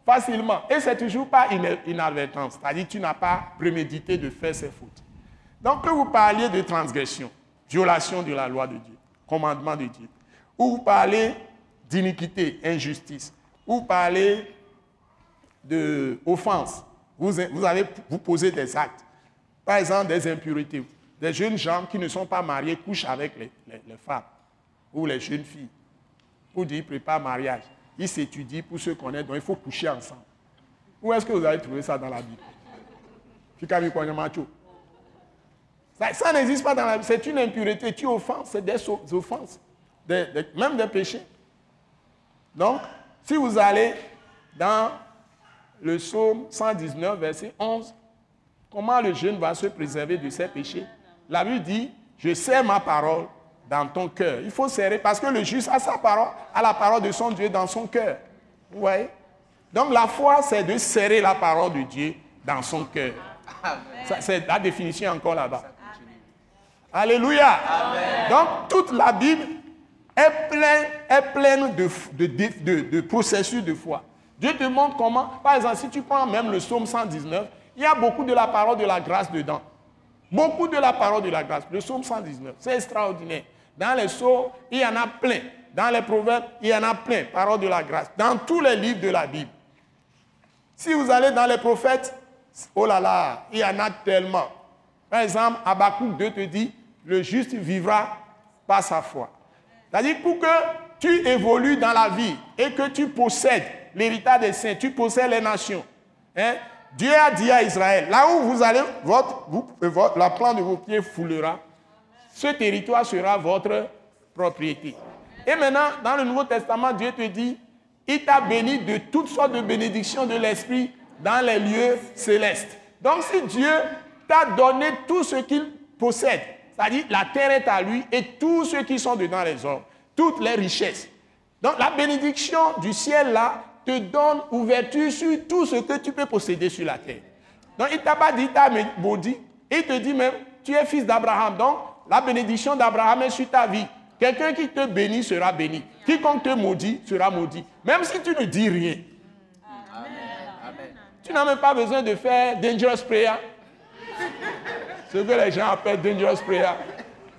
Speaker 2: facilement. Et c'est toujours pas une inadvertance. C'est-à-dire tu n'as pas prémédité de faire ces fautes. Donc, que vous parliez de transgression, violation de la loi de Dieu, commandement de Dieu, ou vous parlez d'iniquité, injustice, vous parlez d'offense, vous, vous avez vous posez des actes. Par exemple, des impuretés. Des jeunes gens qui ne sont pas mariés couchent avec les, femmes ou les jeunes filles pour dire prépare mariage. Il s'étudie pour se connaître, donc il faut coucher ensemble. Où est-ce que vous avez trouvé ça dans la Bible? Ça, ça n'existe pas dans la Bible. C'est une impureté. Tu offenses, c'est des offenses, même des péchés. Donc, si vous allez dans le psaume 119, verset 11, comment le jeune va se préserver de ses péchés? La Bible dit, je sais ma parole dans ton cœur. Il faut serrer parce que le juste a sa parole, a la parole de son Dieu dans son cœur. Vous voyez? Donc la foi, c'est de serrer la parole de Dieu dans son cœur. C'est la définition encore là-bas. Alléluia. Donc toute la Bible est pleine, est pleine de, de, de, processus de foi. Dieu te montre comment, par exemple, si tu prends même le psaume 119, il y a beaucoup de la parole de la grâce dedans. Beaucoup de la parole de la grâce. Le psaume 119, c'est extraordinaire. Dans les sceaux, il y en a plein. Dans les proverbes, il y en a plein. Parole de la grâce. Dans tous les livres de la Bible. Si vous allez dans les prophètes, oh là là, il y en a tellement. Par exemple, Habakkuk 2 te dit, le juste vivra par sa foi. C'est-à-dire pour que tu évolues dans la vie et que tu possèdes l'héritage des saints, tu possèdes les nations. Hein? Dieu a dit à Israël, là où vous allez, la plante de vos pieds foulera, ce territoire sera votre propriété. Et maintenant, dans le Nouveau Testament, Dieu te dit, il t'a béni de toutes sortes de bénédictions de l'Esprit dans les lieux célestes. Donc si Dieu t'a donné tout ce qu'il possède, c'est-à-dire la terre est à lui et tous ceux qui sont dedans les hommes, toutes les richesses. Donc la bénédiction du ciel là te donne ouverture sur tout ce que tu peux posséder sur la terre. Donc il t'a pas dit, il t'a maudit, il te dit même, tu es fils d'Abraham. Donc la bénédiction d'Abraham est sur ta vie. Quelqu'un qui te bénit sera béni. Quiconque te maudit sera maudit. Même si tu ne dis rien. Tu n'as même pas besoin de faire dangerous prayer. Ce que les gens appellent dangerous prayer.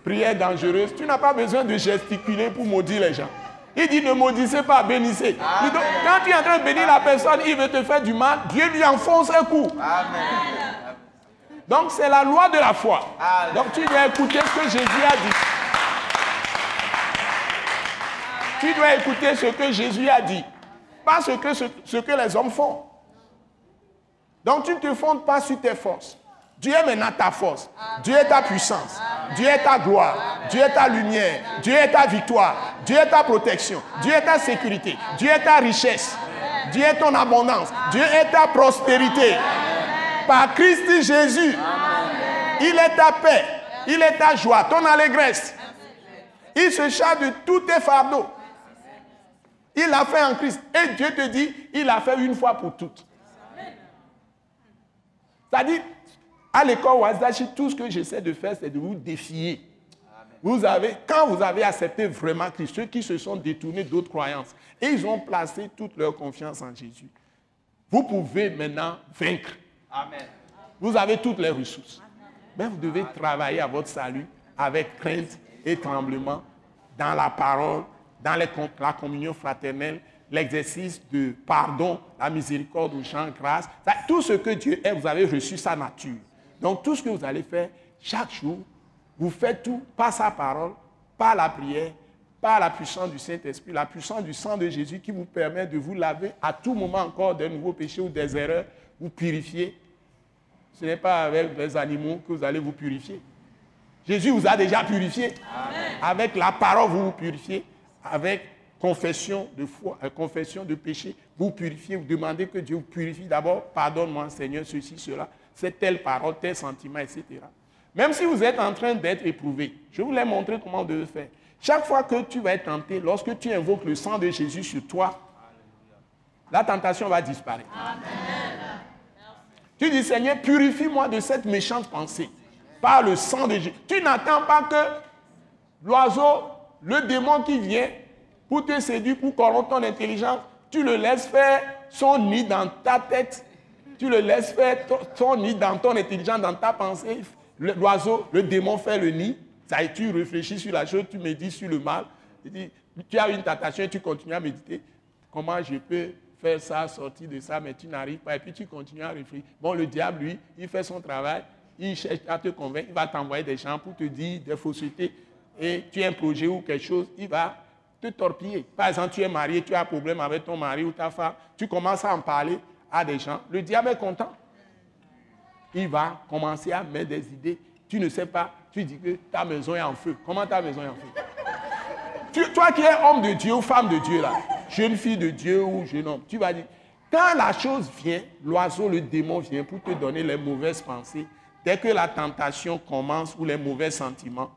Speaker 2: Prière dangereuse. Tu n'as pas besoin de gesticuler pour maudire les gens. Il dit ne maudissez pas, bénissez. quand tu es en train de bénir la personne, il veut te faire du mal, Dieu lui enfonce un coup. Amen. Donc c'est la loi de la foi. Donc tu dois écouter ce que Jésus a dit. Tu dois écouter ce que Jésus a dit. Pas ce que, ce, que les hommes font. Donc tu ne te fondes pas sur tes forces. Dieu est maintenant ta force. Dieu est ta puissance. Dieu est ta gloire. Dieu est ta lumière. Dieu est ta victoire. Dieu est ta protection. Dieu est ta sécurité. Dieu est ta richesse. Dieu est ton abondance. Dieu est ta prospérité par Christ Jésus. Il est ta paix, il est ta joie, ton allégresse. Il se charge de tous tes fardeaux. Il l'a fait en Christ. Et Dieu te dit, il l'a fait une fois pour toutes. C'est-à-dire, à l'école Wazashi, tout ce que j'essaie de faire, c'est de vous défier. Vous avez, quand vous avez accepté vraiment Christ, ceux qui se sont détournés d'autres croyances, et ils ont placé toute leur confiance en Jésus, vous pouvez maintenant vaincre. Amen. Vous avez toutes les ressources. Mais vous devez travailler à votre salut avec crainte et tremblement dans la parole, dans la communion fraternelle, l'exercice de pardon, la miséricorde aux gens, grâce. Tout ce que Dieu est, vous avez reçu sa nature. Donc tout ce que vous allez faire chaque jour, vous faites tout par sa parole, par la prière, par la puissance du Saint-Esprit, la puissance du sang de Jésus qui vous permet de vous laver à tout moment encore des nouveaux péchés ou des erreurs, vous purifier ce n'est pas avec les animaux que vous allez vous purifier. Jésus vous a déjà purifié. Avec la parole, vous vous purifiez. Avec confession de foi, euh, confession de péché, vous purifiez, vous demandez que Dieu vous purifie d'abord. Pardonne-moi, Seigneur, ceci, cela. C'est telle parole, tel sentiment, etc. Même si vous êtes en train d'être éprouvé, je vous l'ai montré comment on devait faire. Chaque fois que tu vas être tenté, lorsque tu invoques le sang de Jésus sur toi, la tentation va disparaître. Tu dis, Seigneur, purifie-moi de cette méchante pensée par le sang de Jésus. Tu n'attends pas que l'oiseau, le démon qui vient pour te séduire, pour corrompre ton intelligence, tu le laisses faire son nid dans ta tête. Tu le laisses faire son nid dans ton intelligence, dans ta pensée. L'oiseau, le démon fait le nid. Ça, et tu réfléchis sur la chose, tu médites sur le mal. Tu as une tentation et tu continues à méditer. Comment je peux faire ça, sortir de ça, mais tu n'arrives pas. Et puis tu continues à réfléchir. Bon, le diable, lui, il fait son travail. Il cherche à te convaincre. Il va t'envoyer des gens pour te dire des faussetés. Et tu as un projet ou quelque chose, il va te torpiller. Par exemple, tu es marié, tu as un problème avec ton mari ou ta femme. Tu commences à en parler à des gens. Le diable est content. Il va commencer à mettre des idées. Tu ne sais pas. Tu dis que ta maison est en feu. Comment ta maison est en feu? Toi qui es homme de Dieu ou femme de Dieu, là, jeune fille de Dieu ou jeune homme, tu vas dire, quand la chose vient, l'oiseau, le démon vient pour te donner les mauvaises pensées, dès que la tentation commence ou les mauvais sentiments,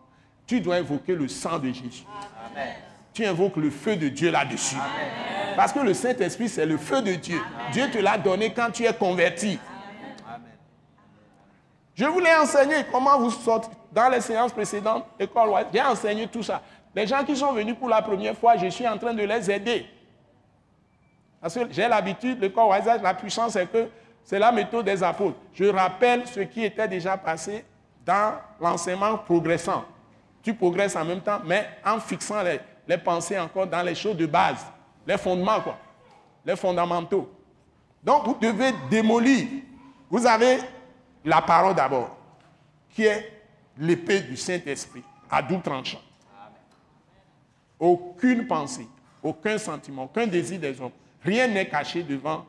Speaker 2: tu dois invoquer le sang de Jésus. Tu invoques le feu de Dieu là-dessus. Parce que le Saint-Esprit, c'est le feu de Dieu. Dieu te l'a donné quand tu es converti. Je voulais enseigner comment vous sortez. Dans les séances précédentes, école j'ai enseigné tout ça. Les gens qui sont venus pour la première fois, je suis en train de les aider. Parce que j'ai l'habitude, le corps la puissance, c'est que c'est la méthode des apôtres. Je rappelle ce qui était déjà passé dans l'enseignement progressant. Tu progresses en même temps, mais en fixant les, les pensées encore dans les choses de base, les fondements, quoi, les fondamentaux. Donc, vous devez démolir. Vous avez la parole d'abord, qui est l'épée du Saint-Esprit, à double tranchant. Aucune pensée, aucun sentiment, aucun désir des hommes, rien n'est caché devant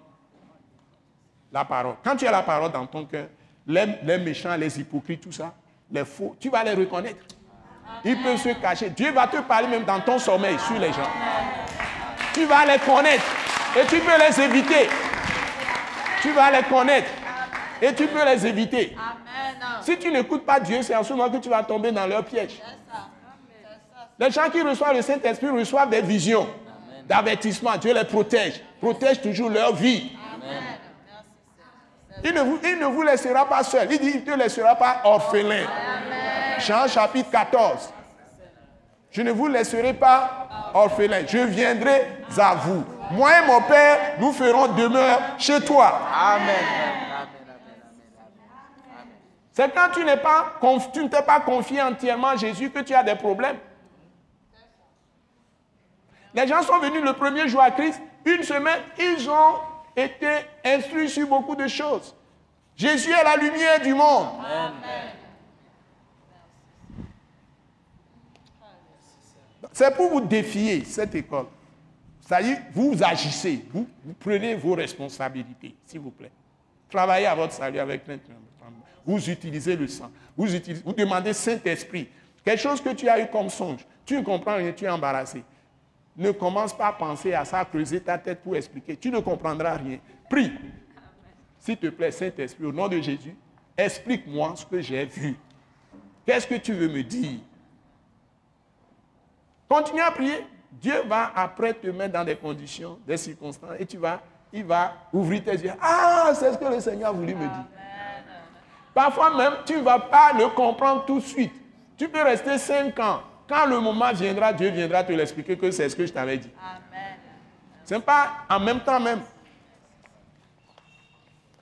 Speaker 2: la parole. Quand tu as la parole dans ton cœur, les, les méchants, les hypocrites, tout ça, les faux, tu vas les reconnaître. Ils peuvent se cacher. Dieu va te parler même dans ton sommeil sur les gens. Tu vas les connaître et tu peux les éviter. Tu vas les connaître et tu peux les éviter. Si tu n'écoutes pas Dieu, c'est en ce moment que tu vas tomber dans leur piège. Les gens qui reçoivent le Saint-Esprit reçoivent des visions d'avertissement. Dieu les protège. Protège toujours leur vie. Il ne, vous, il ne vous laissera pas seul. Il dit, il ne te laissera pas orphelin. Jean chapitre 14. Je ne vous laisserai pas orphelin. Je viendrai à vous. Moi et mon Père, nous ferons demeure chez toi. Amen. C'est quand tu, n'es pas, tu ne t'es pas confié entièrement à Jésus que tu as des problèmes. Les gens sont venus le premier jour à Christ, une semaine, ils ont été instruits sur beaucoup de choses. Jésus est la lumière du monde. Amen. C'est pour vous défier cette école. Est, vous agissez, vous, prenez vos responsabilités, s'il vous plaît. Travaillez à votre salut avec Vous utilisez le sang. Vous, vous demandez Saint-Esprit. Quelque chose que tu as eu comme songe. Tu ne comprends rien, tu es embarrassé. Ne commence pas à penser à ça, à creuser ta tête pour expliquer. Tu ne comprendras rien. Prie. S'il te plaît, Saint-Esprit, au nom de Jésus, explique-moi ce que j'ai vu. Qu'est-ce que tu veux me dire? Continue à prier. Dieu va après te mettre dans des conditions, des circonstances, et tu vas, il va ouvrir tes yeux. Ah, c'est ce que le Seigneur a voulu me dire. Parfois même, tu ne vas pas le comprendre tout de suite. Tu peux rester cinq ans. Quand le moment viendra, Dieu viendra te l'expliquer que c'est ce que je t'avais dit. Ce n'est pas en même temps même.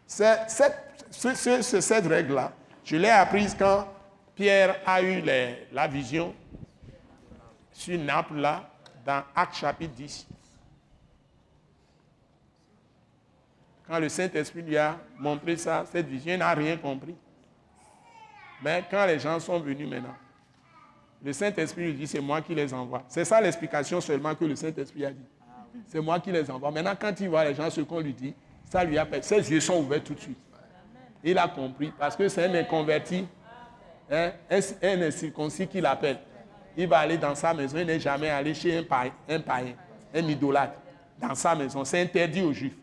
Speaker 2: C'est cette, cette règle-là, je l'ai apprise quand Pierre a eu la vision sur Naples, là, dans Acte chapitre 10. Quand le Saint-Esprit lui a montré ça, cette vision, n'a rien compris. Mais quand les gens sont venus maintenant, le Saint-Esprit lui dit, c'est moi qui les envoie. C'est ça l'explication seulement que le Saint-Esprit a dit. C'est moi qui les envoie. Maintenant, quand il voit les gens, ce qu'on lui dit, ça lui appelle. Ses yeux sont ouverts tout de suite. Il a compris, parce que c'est un inconverti, hein, un, un incirconcis qui l'appelle il va aller dans sa maison. Il n'est jamais allé chez un païen, un, païen, un idolâtre, dans sa maison. C'est interdit aux juifs.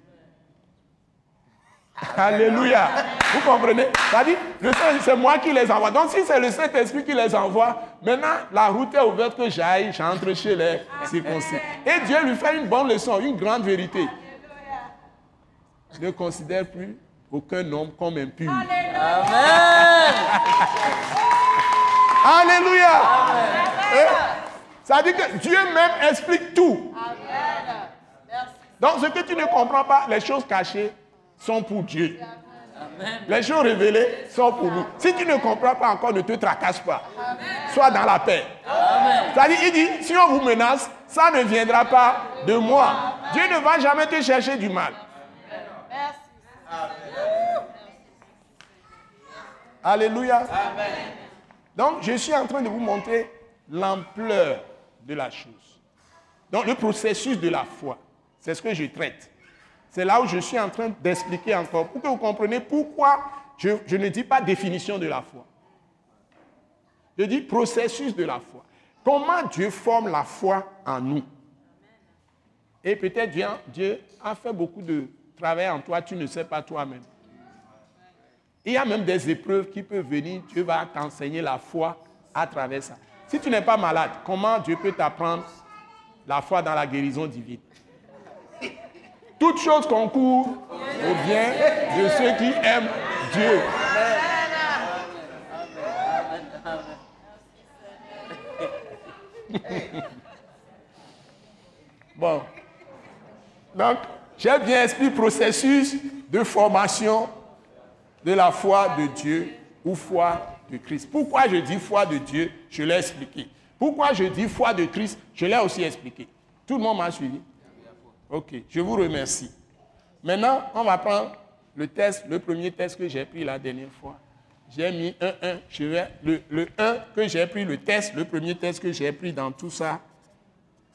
Speaker 2: *laughs* Alléluia. Vous comprenez? C'est moi qui les envoie. Donc si c'est le Saint-Esprit qui les envoie, Maintenant, la route est ouverte que j'aille, j'entre chez les circoncis. Et Dieu lui fait une bonne leçon, une grande vérité. Ne considère plus aucun homme comme impur.
Speaker 4: Amen. *laughs*
Speaker 2: Alléluia. Eh, Ça dit que Dieu même explique tout. Donc ce que tu ne comprends pas, les choses cachées sont pour Dieu. Les choses révélées sont pour nous. Si tu ne comprends pas encore, ne te tracasse pas. Sois dans la paix. C'est-à-dire, il dit, si on vous menace, ça ne viendra pas de moi. Dieu ne va jamais te chercher du mal. Alléluia. Donc, je suis en train de vous montrer l'ampleur de la chose. Donc, le processus de la foi, c'est ce que je traite. C'est là où je suis en train d'expliquer encore, pour que vous compreniez pourquoi je, ne dis pas définition de la foi. Je dis processus de la foi. Comment Dieu forme la foi en nous. Et peut-être Dieu a fait beaucoup de travail en toi, tu ne sais pas toi-même. Il y a même des épreuves qui peuvent venir, Dieu va t'enseigner la foi à travers ça. Si tu n'es pas malade, comment Dieu peut t'apprendre la foi dans la guérison divine? Toute chose concourt au bien de ceux qui aiment Dieu. *laughs* Bon. Donc, j'ai bien le processus de formation de la foi de Dieu ou foi de Christ. Pourquoi je dis foi de Dieu, je l'ai expliqué. Pourquoi je dis foi de Christ, je l'ai aussi expliqué. Tout le monde m'a suivi Ok, je vous remercie. Maintenant, on va prendre le test, le premier test que j'ai pris la dernière fois. J'ai mis un 1. Je vais, le, le 1 que j'ai pris, le test, le premier test que j'ai pris dans tout ça.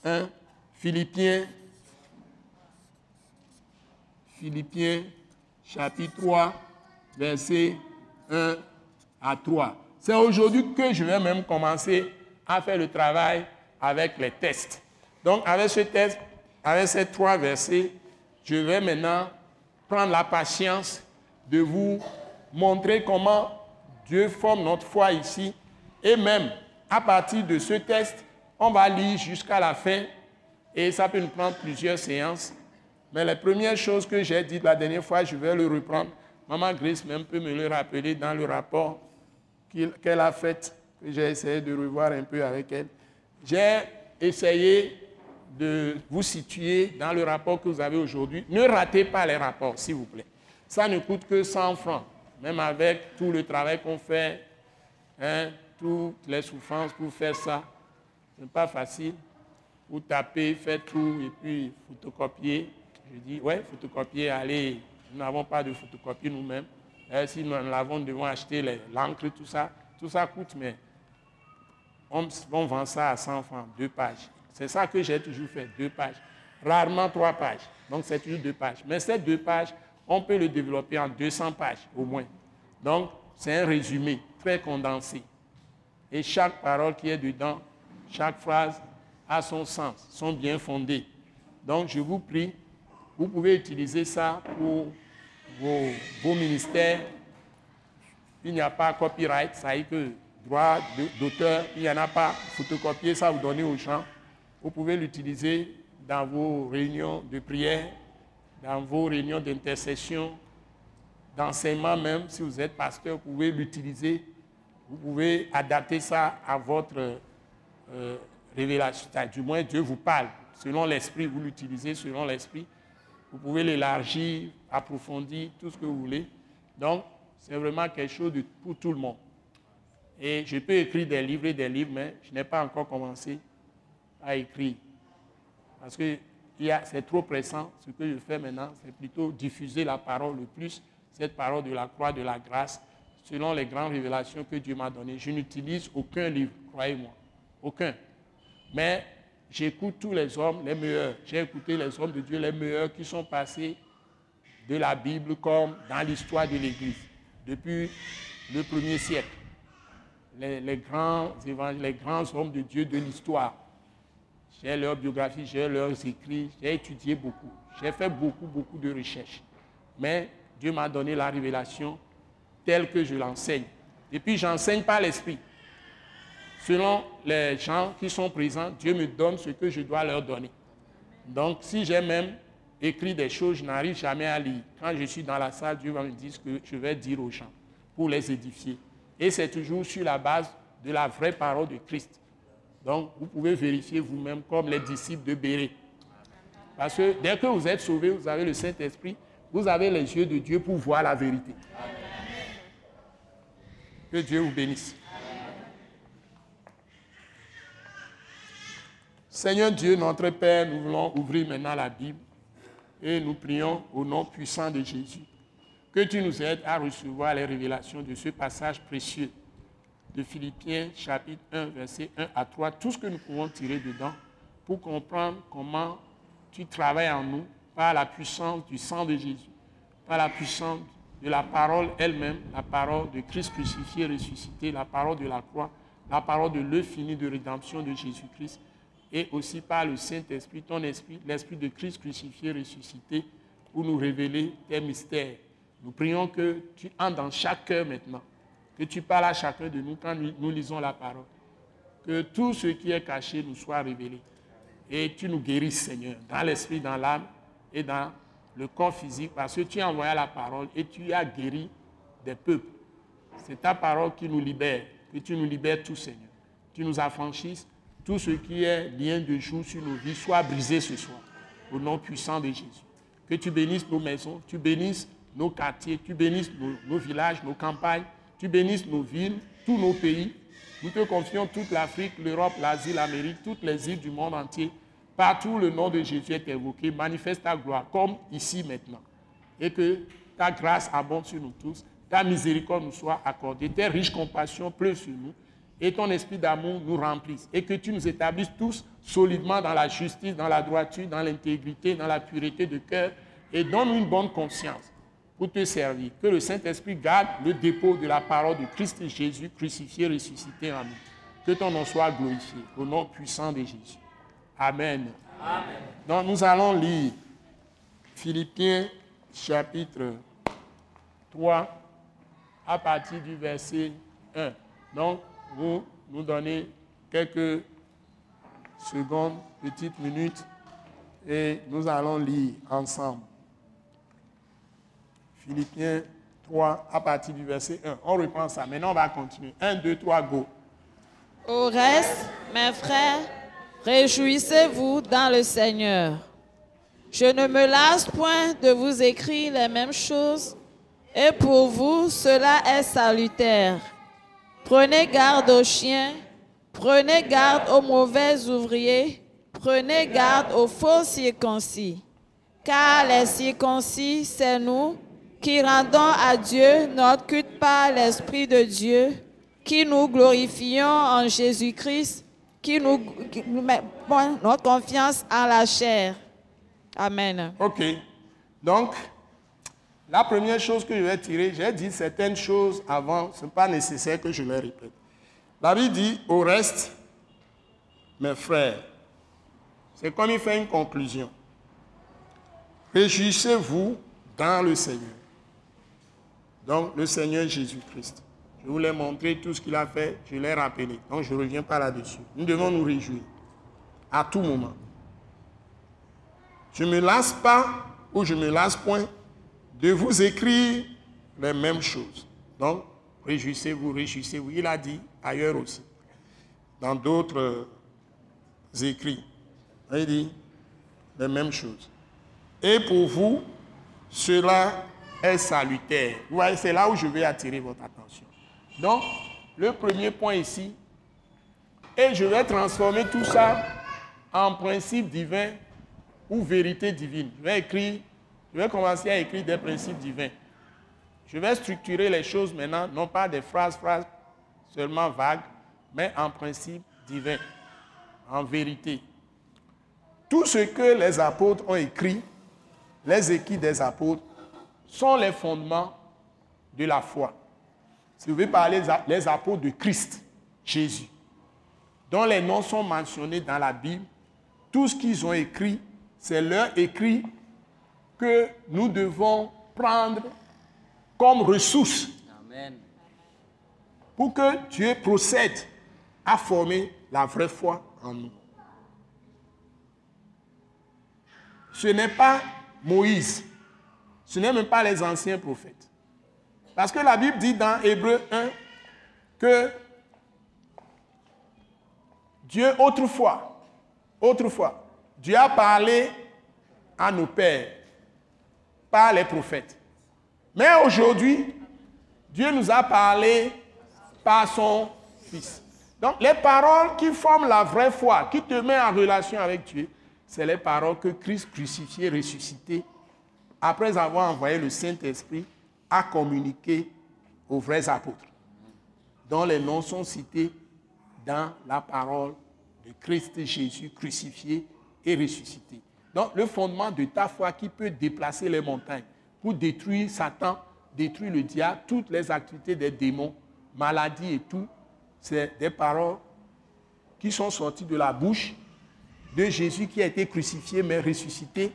Speaker 2: 1. Philippiens. Philippiens, chapitre 3, verset 1 à 3. C'est aujourd'hui que je vais même commencer à faire le travail avec les tests. Donc, avec ce test, avec ces trois versets, je vais maintenant prendre la patience de vous montrer comment Dieu forme notre foi ici. Et même à partir de ce test, on va lire jusqu'à la fin. Et ça peut nous prendre plusieurs séances. Mais la première chose que j'ai dit la dernière fois, je vais le reprendre. Maman Grace même peut me le rappeler dans le rapport qu'elle a fait, que j'ai essayé de revoir un peu avec elle. J'ai essayé de vous situer dans le rapport que vous avez aujourd'hui. Ne ratez pas les rapports, s'il vous plaît. Ça ne coûte que 100 francs, même avec tout le travail qu'on fait, hein, toutes les souffrances pour faire ça. Ce n'est pas facile. Vous tapez, faites tout et puis photocopier. Je dis, ouais, photocopier, allez, nous n'avons pas de photocopie nous-mêmes. si nous l'avons, nous devons acheter l'encre, tout ça. Tout ça coûte, mais on, on vend ça à 100 francs, deux pages. C'est ça que j'ai toujours fait, deux pages. Rarement trois pages. Donc c'est toujours deux pages. Mais ces deux pages, on peut le développer en 200 pages au moins. Donc c'est un résumé très condensé. Et chaque parole qui est dedans, chaque phrase a son sens, sont bien fondées. Donc je vous prie, vous pouvez utiliser ça pour vos, ministères. Il n'y a pas copyright, ça y est que droit d'auteur, il n'y en a pas. Photocopier ça, vous donnez aux gens. Vous pouvez l'utiliser dans vos réunions de prière, dans vos réunions d'intercession, d'enseignement même. Si vous êtes pasteur, vous pouvez l'utiliser. Vous pouvez adapter ça à votre euh, révélation. Du moins, Dieu vous parle. Selon l'esprit, vous l'utilisez selon l'esprit. Vous pouvez l'élargir, approfondir, tout ce que vous voulez. Donc, c'est vraiment quelque chose de, pour tout le monde. Et je peux écrire des livres et des livres, mais je n'ai pas encore commencé à écrire. Parce que c'est trop pressant. Ce que je fais maintenant, c'est plutôt diffuser la parole le plus, cette parole de la croix, de la grâce, selon les grandes révélations que Dieu m'a données. Je n'utilise aucun livre, croyez-moi. Aucun. Mais j'écoute tous les hommes, les meilleurs. J'ai écouté les hommes de Dieu, les meilleurs qui sont passés de la Bible comme dans l'histoire de l'Église, depuis le premier siècle. Les, les, grands les grands hommes de Dieu de l'histoire. J'ai leur biographie, j'ai leurs écrits, j'ai étudié beaucoup. J'ai fait beaucoup, beaucoup de recherches. Mais Dieu m'a donné la révélation telle que je l'enseigne. Et puis, j'enseigne par l'esprit. Selon les gens qui sont présents, Dieu me donne ce que je dois leur donner. Donc, si j'ai même écrit des choses, je n'arrive jamais à lire. Quand je suis dans la salle, Dieu va me dire ce que je vais dire aux gens pour les édifier. Et c'est toujours sur la base de la vraie parole de Christ. Donc, vous pouvez vérifier vous-même comme les disciples de Béré. Parce que dès que vous êtes sauvés, vous avez le Saint-Esprit, vous avez les yeux de Dieu pour voir la vérité. Que Dieu vous bénisse. Seigneur Dieu, notre Père, nous voulons ouvrir maintenant la Bible et nous prions au nom puissant de Jésus que tu nous aides à recevoir les révélations de ce passage précieux de Philippiens chapitre 1, verset 1 à 3, tout ce que nous pouvons tirer dedans pour comprendre comment tu travailles en nous par la puissance du sang de Jésus, par la puissance de la parole elle-même, la parole de Christ crucifié, ressuscité, la parole de la croix, la parole de l'œuvre finie de rédemption de Jésus-Christ, et aussi par le Saint-Esprit, ton esprit, l'esprit de Christ crucifié, ressuscité, pour nous révéler tes mystères. Nous prions que tu entres dans chaque cœur maintenant, que tu parles à chacun de nous quand nous, lisons la parole, que tout ce qui est caché nous soit révélé. Et tu nous guérisses, Seigneur, dans l'esprit, dans l'âme et dans le corps physique, parce que tu as envoyé la parole et tu as guéri des peuples. C'est ta parole qui nous libère, que tu nous libères tout, Seigneur. Tu nous affranchisses tout ce qui est lien de jour sur nos vies soit brisé ce soir, au nom puissant de Jésus. Que tu bénisses nos maisons, tu bénisses nos quartiers, tu bénisses nos, villages, nos campagnes, tu bénisses nos villes, tous nos pays. Nous te confions toute l'Afrique, l'Europe, l'Asie, l'Amérique, toutes les îles du monde entier. Partout le nom de Jésus est évoqué. Manifeste ta gloire, comme ici maintenant. Et que ta grâce abonde sur nous tous, ta miséricorde nous soit accordée, tes riches compassions pleuvent sur nous et ton esprit d'amour nous remplisse et que tu nous établisses tous solidement dans la justice, dans la droiture, dans l'intégrité, dans la pureté de cœur et donne-nous une bonne conscience pour te servir. Que le Saint-Esprit garde le dépôt de la parole de Christ Jésus crucifié, ressuscité en nous. Que ton nom soit glorifié au nom puissant de Jésus. Amen. Amen. Donc nous allons lire Philippiens chapitre 3 à partir du verset 1. Donc vous nous donnez quelques secondes, petites minutes, et nous allons lire ensemble. Philippiens 3, à partir du verset 1. On reprend ça. Maintenant, on va continuer. 1, 2, 3, go.
Speaker 5: Au reste, mes frères, réjouissez-vous dans le Seigneur. Je ne me lasse point de vous écrire les mêmes choses, et pour vous, cela est salutaire. Prenez garde aux chiens, prenez garde aux mauvais ouvriers, prenez garde aux faux circoncis. Car les circoncis, c'est nous qui rendons à Dieu notre culte par l'Esprit de Dieu, qui nous glorifions en Jésus-Christ, qui nous, mettons notre confiance en la chair. Amen.
Speaker 2: OK. Donc, la première chose que je vais tirer, j'ai dit certaines choses avant, ce n'est pas nécessaire que je les répète. La Bible dit, au reste, mes frères, c'est comme il fait une conclusion. Réjouissez-vous dans le Seigneur. Donc, le Seigneur Jésus-Christ. Je vous l'ai montré tout ce qu'il a fait, je l'ai rappelé. Donc, je ne reviens pas là-dessus. Nous devons nous réjouir à tout moment. Je ne me lasse pas ou je ne me lasse point de vous écrire les mêmes choses. Donc, réjouissez-vous, réjouissez-vous. Il a dit ailleurs aussi, dans d'autres écrits. Il dit les mêmes choses. Et pour vous, cela est salutaire. Vous voyez, c'est là où je vais attirer votre attention. Donc, le premier point ici, et je vais transformer tout ça en principe divin ou vérité divine. Je vais écrire je vais commencer à écrire des principes divins. Je vais structurer les choses maintenant, non pas des phrases, phrases seulement vagues, mais en principe divin, en vérité. Tout ce que les apôtres ont écrit, les écrits des apôtres, sont les fondements de la foi. Si vous voulez parler des apôtres de Christ, Jésus, dont les noms sont mentionnés dans la Bible, tout ce qu'ils ont écrit, c'est leur écrit que nous devons prendre comme ressource pour que Dieu procède a formé la vraie foi en nous. Ce n'est pas Moïse, ce n'est même pas les anciens prophètes. Parce que la Bible dit dans Hébreu 1 que Dieu autrefois, autrefois, Dieu a parlé à nos pères par les prophètes. Mais aujourd'hui, Dieu nous a parlé par son Fils. Donc les paroles qui forment la vraie foi, qui te mettent en relation avec Dieu, c'est les paroles que Christ crucifié, ressuscité, après avoir envoyé le Saint-Esprit, a communiqué aux vrais apôtres, dont les noms sont cités dans la parole de Christ Jésus crucifié et ressuscité. Donc le fondement de ta foi qui peut déplacer les montagnes pour détruire Satan, détruire le diable, toutes les activités des démons, maladies et tout, c'est des paroles qui sont sorties de la bouche de Jésus qui a été crucifié mais ressuscité,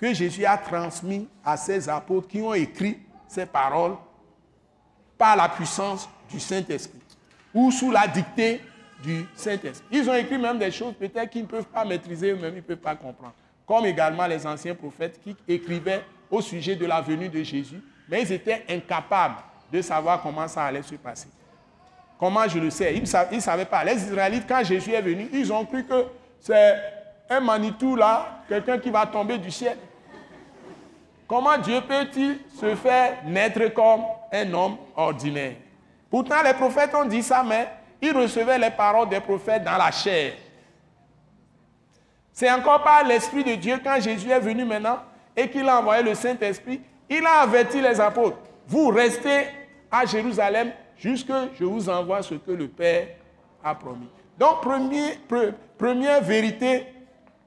Speaker 2: que Jésus a transmis à ses apôtres qui ont écrit ces paroles par la puissance du Saint-Esprit ou sous la dictée du Saint-Esprit. Ils ont écrit même des choses peut-être qu'ils ne peuvent pas maîtriser eux-mêmes, ils ne peuvent pas comprendre. Comme également les anciens prophètes qui écrivaient au sujet de la venue de Jésus, mais ils étaient incapables de savoir comment ça allait se passer. Comment je le sais Ils ne savaient pas. Les Israélites, quand Jésus est venu, ils ont cru que c'est un Manitou là, quelqu'un qui va tomber du ciel. Comment Dieu peut-il se faire naître comme un homme ordinaire? Pourtant, les prophètes ont dit ça, mais ils recevaient les paroles des prophètes dans la chair. C'est encore par l'Esprit de Dieu, quand Jésus est venu maintenant et qu'il a envoyé le Saint-Esprit, il a averti les apôtres. Vous restez à Jérusalem jusque je vous envoie ce que le Père a promis. Donc, première vérité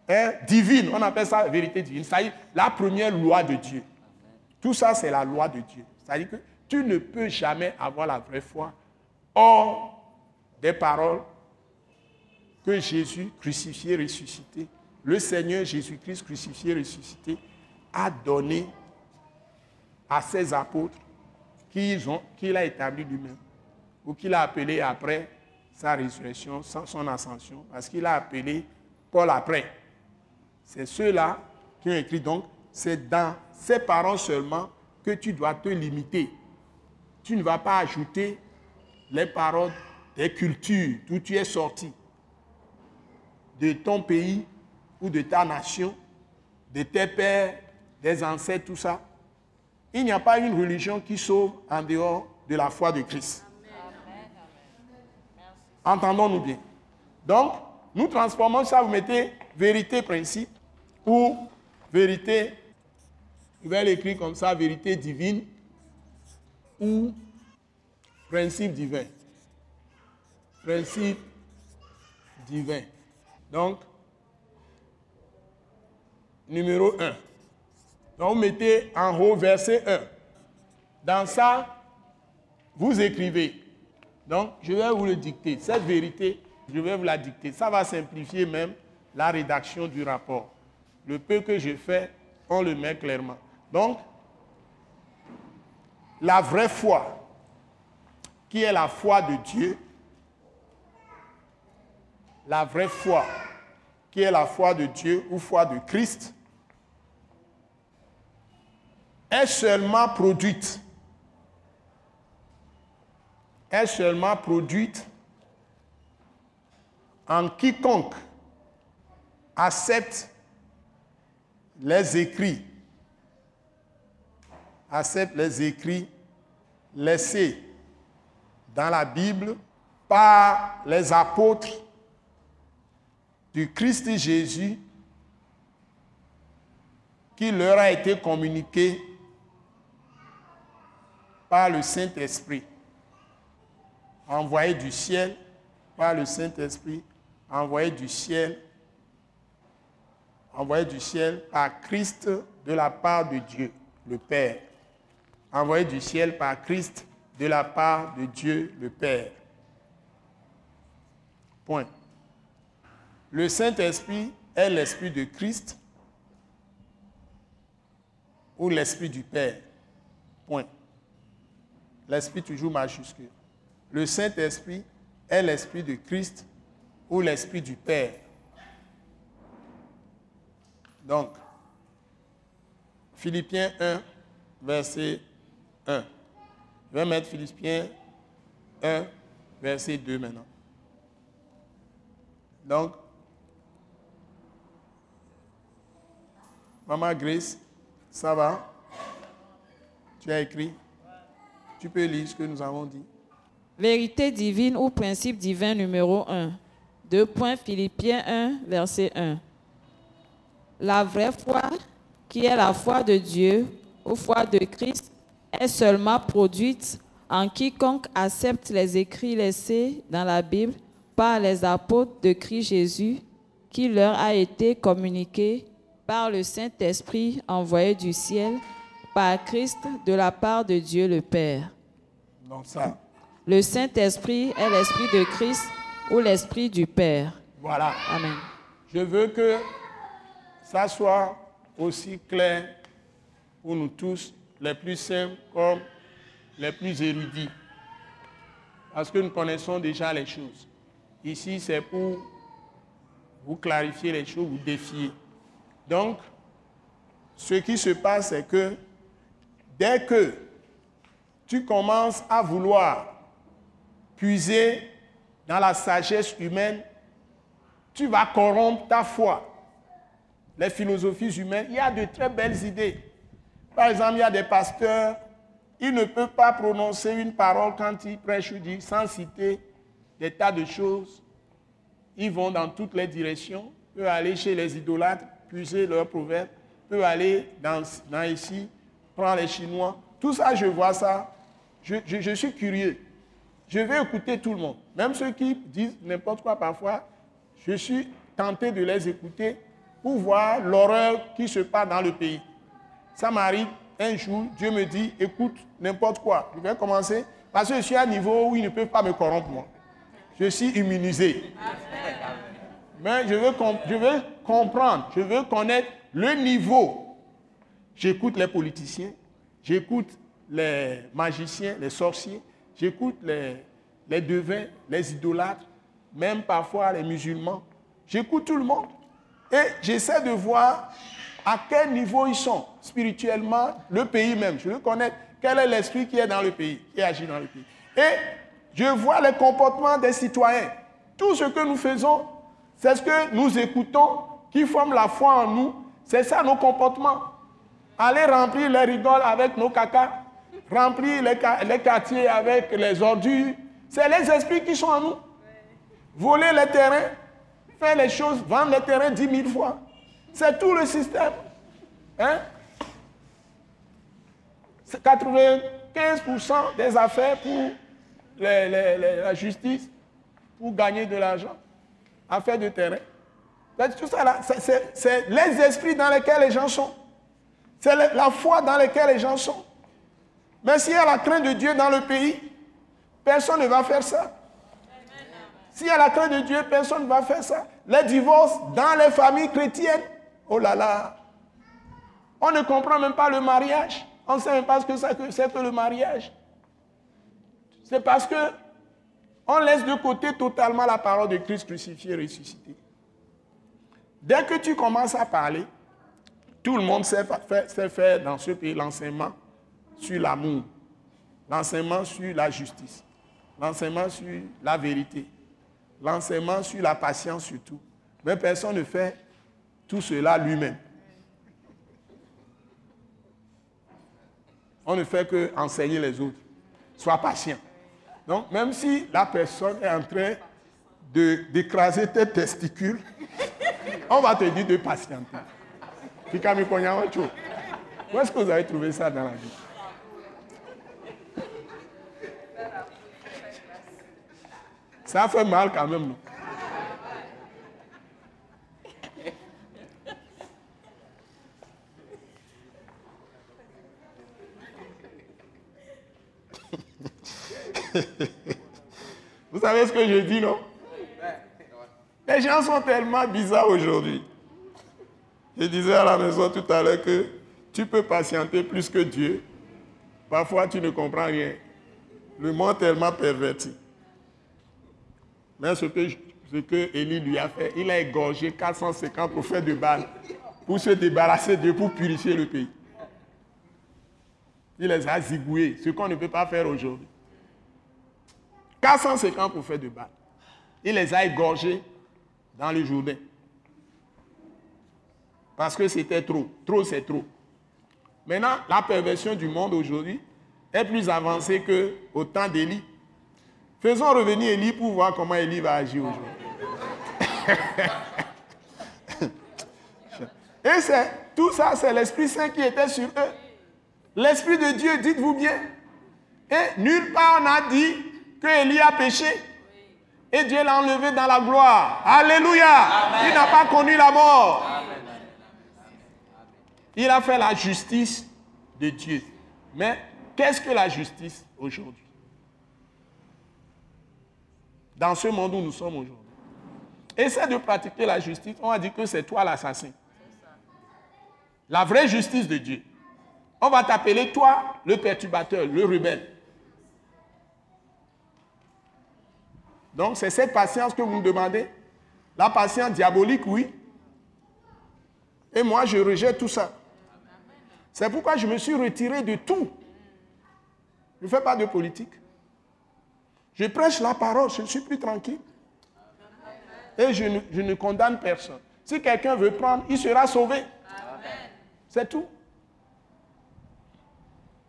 Speaker 2: hein, divine, on appelle ça vérité divine, c'est-à-dire la première loi de Dieu. Tout ça, c'est la loi de Dieu. C'est-à-dire que tu ne peux jamais avoir la vraie foi hors des paroles que Jésus crucifié, ressuscité, le Seigneur Jésus-Christ crucifié, ressuscité, a donné à ses apôtres qu'il a établi lui-même, ou qu'il a appelé après sa résurrection, son ascension, parce qu'il a appelé Paul après. C'est ceux-là qui ont écrit donc, c'est dans ces paroles seulement que tu dois te limiter. Tu ne vas pas ajouter les paroles des cultures d'où tu es sorti, de ton pays ou de ta nation, de tes pères, des ancêtres, tout ça. Il n'y a pas une religion qui sauve en dehors de la foi de Christ. Entendons-nous bien. Donc, nous transformons ça, vous mettez vérité, principe, ou vérité, vous vais l'écrire comme ça, vérité divine, ou principe divin. Principe divin. Donc, numéro 1. Donc, mettez en haut verset 1. Dans ça, vous écrivez. Donc, je vais vous le dicter. Cette vérité, je vais vous la dicter. Ça va simplifier même la rédaction du rapport. Le peu que je fais, on le met clairement. Donc, la vraie foi, qui est la foi de Dieu, la vraie foi, qui est la foi de Dieu ou foi de Christ, est seulement produite, est seulement produite en quiconque accepte les écrits, accepte les écrits laissés dans la Bible par les apôtres du Christ Jésus qui leur a été communiqué par le Saint-Esprit, envoyé du ciel par le Saint-Esprit, envoyé du ciel, envoyé du ciel par Christ de la part de Dieu, le Père, envoyé du ciel par Christ de la part de Dieu, le Père. Point. Le Saint-Esprit est l'Esprit de Christ ou l'Esprit du Père. Point l'esprit toujours majuscule. Le Saint-Esprit est l'Esprit de Christ ou l'Esprit du Père. Donc, Philippiens 1, verset 1. Je vais mettre Philippiens 1, verset 2 maintenant. Donc, Maman Grace, ça va? Tu as écrit? Tu peux lire ce que nous avons dit.
Speaker 5: Vérité divine ou principe divin numéro 1. 2 points Philippiens 1, verset 1. La vraie foi, qui est la foi de Dieu ou foi de Christ, est seulement produite en quiconque accepte les écrits laissés dans la Bible par les apôtres de Christ Jésus qui leur a été communiqué par le Saint-Esprit envoyé du ciel par Christ de la part de Dieu le Père.
Speaker 2: Donc ça,
Speaker 5: Le Saint-Esprit est l'Esprit de Christ ou l'Esprit du Père.
Speaker 2: voilà.
Speaker 5: Amen.
Speaker 2: Je veux que ça soit aussi clair pour nous tous, les plus simples comme les plus érudits. Parce que nous connaissons déjà les choses. Ici, c'est pour vous clarifier les choses, vous défier. Donc, ce qui se passe, c'est que dès que tu commences à vouloir puiser dans la sagesse humaine, tu vas corrompre ta foi. Les philosophies humaines, il y a de très belles idées. Par exemple, il y a des pasteurs, ils ne peuvent pas prononcer une parole quand ils prêchent ou disent sans citer des tas de choses. Ils vont dans toutes les directions, peuvent aller chez les idolâtres, puiser leurs proverbes, peuvent aller dans, ici, prendre les Chinois. Tout ça, je vois ça. Je, je- je suis curieux. Je vais écouter tout le monde. Même ceux qui disent n'importe quoi parfois, je suis tenté de les écouter pour voir l'horreur qui se passe dans le pays. Ça m'arrive un jour, Dieu me dit, écoute n'importe quoi. Je vais commencer parce que je suis à un niveau où ils ne peuvent pas me corrompre, moi. Je suis immunisé. Mais je veux, comprendre, je veux connaître le niveau. J'écoute les politiciens, j'écoute les magiciens, les sorciers, j'écoute les, les devins, les idolâtres, même parfois les musulmans. J'écoute tout le monde. Et j'essaie de voir à quel niveau ils sont spirituellement, le pays même. Je veux connaître quel est l'esprit qui est dans le pays, qui agit dans le pays. Et je vois les comportements des citoyens. Tout ce que nous faisons, c'est ce que nous écoutons, qui forme la foi en nous. C'est ça nos comportements. Aller remplir les rigoles avec nos cacas, remplir les, quartiers avec les ordures. C'est les esprits qui sont en nous. Voler les terrains, faire les choses, vendre les terrains dix mille fois. C'est tout le système. Hein? C'est 95% des affaires pour la justice, pour gagner de l'argent. Affaires de terrain. Tout ça. C'est- les esprits dans lesquels les gens sont. C'est la foi dans laquelle les gens sont. Mais s'il y a la crainte de Dieu dans le pays, personne ne va faire ça. S'il y a la crainte de Dieu, personne ne va faire ça. Les divorces dans les familles chrétiennes, oh là là, on ne comprend même pas le mariage. On ne sait même pas ce que, c'est que le mariage. C'est parce que on laisse de côté totalement la parole de Christ crucifié et ressuscité. Dès que tu commences à parler, tout le monde sait fa- faire, sait faire dans ce pays l'enseignement sur l'amour, l'enseignement sur la justice, l'enseignement sur la vérité, l'enseignement sur la patience surtout. Mais personne ne fait tout cela lui-même. On ne fait que enseigner les autres. Sois patient. Donc, même si la personne est en train d'écraser tes testicules, on va te dire de patienter. Où est-ce que vous avez trouvé ça dans la vie? Ça fait mal quand même. non? Vous savez ce que je dis, non? Les gens sont tellement bizarres aujourd'hui. Je disais à la maison tout à l'heure que tu peux patienter plus que Dieu. Parfois, tu ne comprends rien. Le monde tellement perverti. Mais ce que, ce Élie lui a fait, il a égorgé 450 prophètes de Baal pour se débarrasser d'eux, pour purifier le pays. Il les a zigoués, ce qu'on ne peut pas faire aujourd'hui. 450 prophètes de Baal. Il les a égorgés dans le Jourdain. Parce que c'était trop. Trop, c'est trop. Maintenant, la perversion du monde aujourd'hui est plus avancée qu'au temps d'Élie. Faisons revenir Élie pour voir comment Élie va agir aujourd'hui. *laughs* Et c'est tout ça, c'est l'Esprit Saint qui était sur eux. L'Esprit de Dieu, dites-vous bien. Et nulle part on a dit que Élie a péché. Et Dieu l'a enlevé dans la gloire. Alléluia. Il n'a pas connu la mort. Il a fait la justice de Dieu. Mais qu'est-ce que la justice aujourd'hui? Dans ce monde où nous sommes aujourd'hui. Essaie de pratiquer la justice. On va dire que c'est toi l'assassin. La vraie justice de Dieu. On va t'appeler toi le perturbateur, le rebelle. Donc c'est cette patience que vous me demandez. La patience diabolique, oui. Et moi, je rejette tout ça. C'est pourquoi je me suis retiré de tout. Je ne fais pas de politique. Je prêche la parole, je suis plus tranquille. Et je ne, je ne condamne personne. Si quelqu'un veut prendre, il sera sauvé. C'est tout.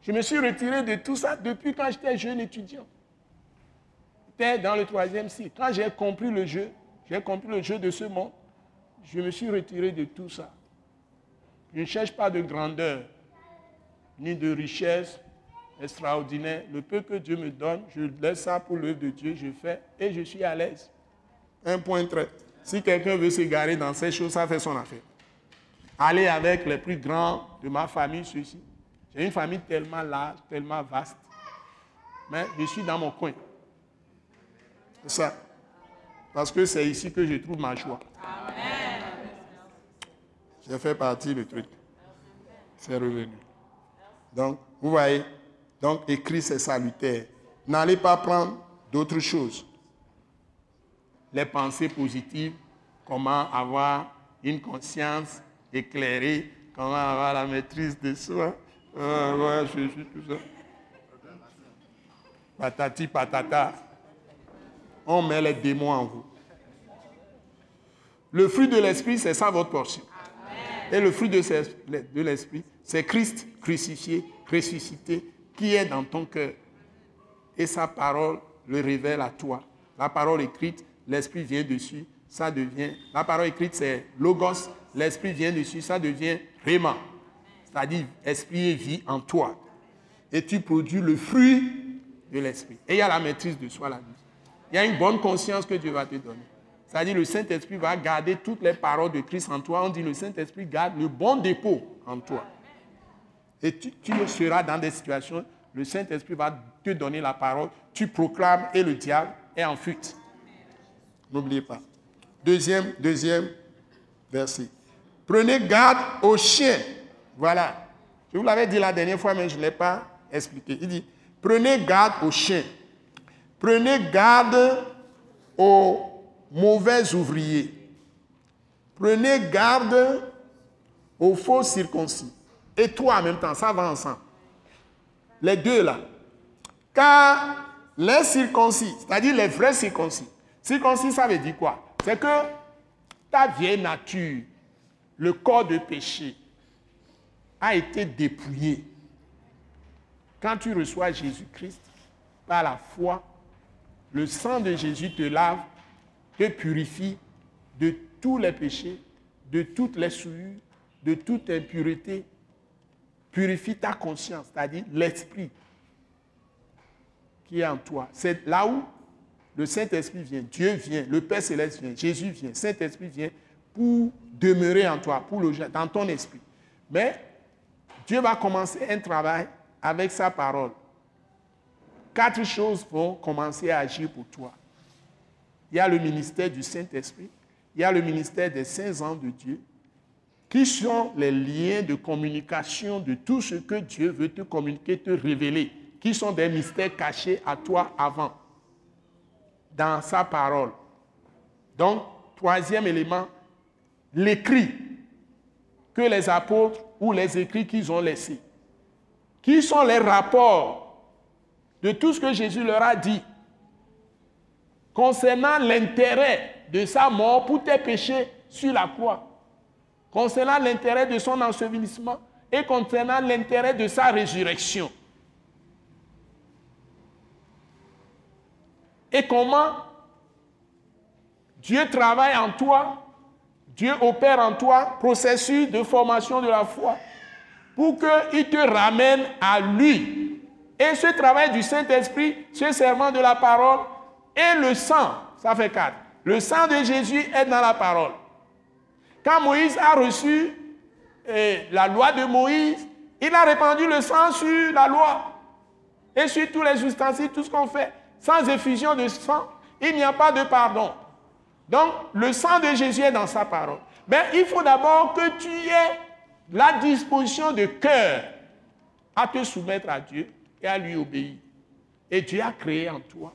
Speaker 2: Je me suis retiré de tout ça depuis quand j'étais jeune étudiant. Dans le troisième cycle. Quand j'ai compris le jeu, j'ai compris le jeu de ce monde, je me suis retiré de tout ça. Je ne cherche pas de grandeur, ni de richesse extraordinaire. Le peu que Dieu me donne, je laisse ça pour l'œuvre de Dieu, je fais et je suis à l'aise. Un point très. Si quelqu'un veut s'égarer dans ces choses, ça fait son affaire. Aller avec les plus grands de ma famille, ceux-ci. J'ai une famille tellement large, tellement vaste. Mais je suis dans mon coin. C'est ça. Parce que c'est ici que je trouve ma joie. J'ai fait partie du truc. C'est revenu. Donc, vous voyez, donc écrit c'est salutaire. N'allez pas prendre d'autres choses. Les pensées positives, comment avoir une conscience éclairée, comment avoir la maîtrise de soi. Ah, ouais, je suis tout ça. Patati patata. On met les démons en vous. Le fruit de l'esprit, c'est ça votre portion. Et le fruit de l'esprit, c'est Christ crucifié, ressuscité, qui est dans ton cœur. Et sa parole le révèle à toi. La parole écrite, l'esprit vient dessus, ça devient. La parole écrite, c'est logos, l'esprit vient dessus, ça devient réma. C'est-à-dire, esprit et vie en toi. Et tu produis le fruit de l'esprit. Et il y a la maîtrise de soi là-dedans. Il y a une bonne conscience que Dieu va te donner. C'est-à-dire, le Saint-Esprit va garder toutes les paroles de Christ en toi. On dit, le Saint-Esprit garde le bon dépôt en toi. Et tu, seras dans des situations, le Saint-Esprit va te donner la parole, tu proclames et le diable est en fuite. N'oubliez pas. Deuxième, deuxième verset. Prenez garde aux chiens. Voilà. Je vous l'avais dit la dernière fois, mais je ne l'ai pas expliqué. Il dit, prenez garde aux chiens. Prenez garde aux mauvais ouvriers. Prenez garde aux faux circoncis. Et toi en même temps, ça va ensemble. Les deux là. Car les circoncis, c'est-à-dire les vrais circoncis. Circoncis, ça veut dire quoi? C'est que ta vieille nature, le corps de péché, a été dépouillé. Quand tu reçois Jésus-Christ, par la foi, le sang de Jésus te lave, te purifie de tous les péchés, de toutes les souillures, de toute impureté. Purifie ta conscience, c'est-à-dire l'esprit qui est en toi. C'est là où le Saint-Esprit vient, Dieu vient, le Père céleste vient, Jésus vient, Saint-Esprit vient pour demeurer en toi, pour le, dans ton esprit. Mais Dieu va commencer un travail avec sa parole. Quatre choses vont commencer à agir pour toi. Il y a le ministère du Saint-Esprit, il y a le ministère des saints ans de Dieu, qui sont les liens de communication de tout ce que Dieu veut te communiquer, te révéler, qui sont des mystères cachés à toi avant, dans sa parole. Donc, troisième élément, l'écrit que les apôtres ou les écrits qu'ils ont laissés. Qui sont les rapports de tout ce que Jésus leur a dit concernant l'intérêt de sa mort pour tes péchés sur la croix, concernant l'intérêt de son ensevelissement et concernant l'intérêt de sa résurrection. Et comment Dieu travaille en toi, Dieu opère en toi, processus de formation de la foi, pour qu'il te ramène à lui. Et ce travail du Saint-Esprit, ce serment de la parole et le sang, ça fait quatre. Le sang de Jésus est dans la parole. Quand Moïse a reçu eh, la loi de Moïse, il a répandu le sang sur la loi et sur tous les ustensiles, tout ce qu'on fait. Sans effusion de sang, il n'y a pas de pardon. Donc, le sang de Jésus est dans sa parole. Mais il faut d'abord que tu aies la disposition de cœur à te soumettre à Dieu et à lui obéir. Et Dieu a créé en toi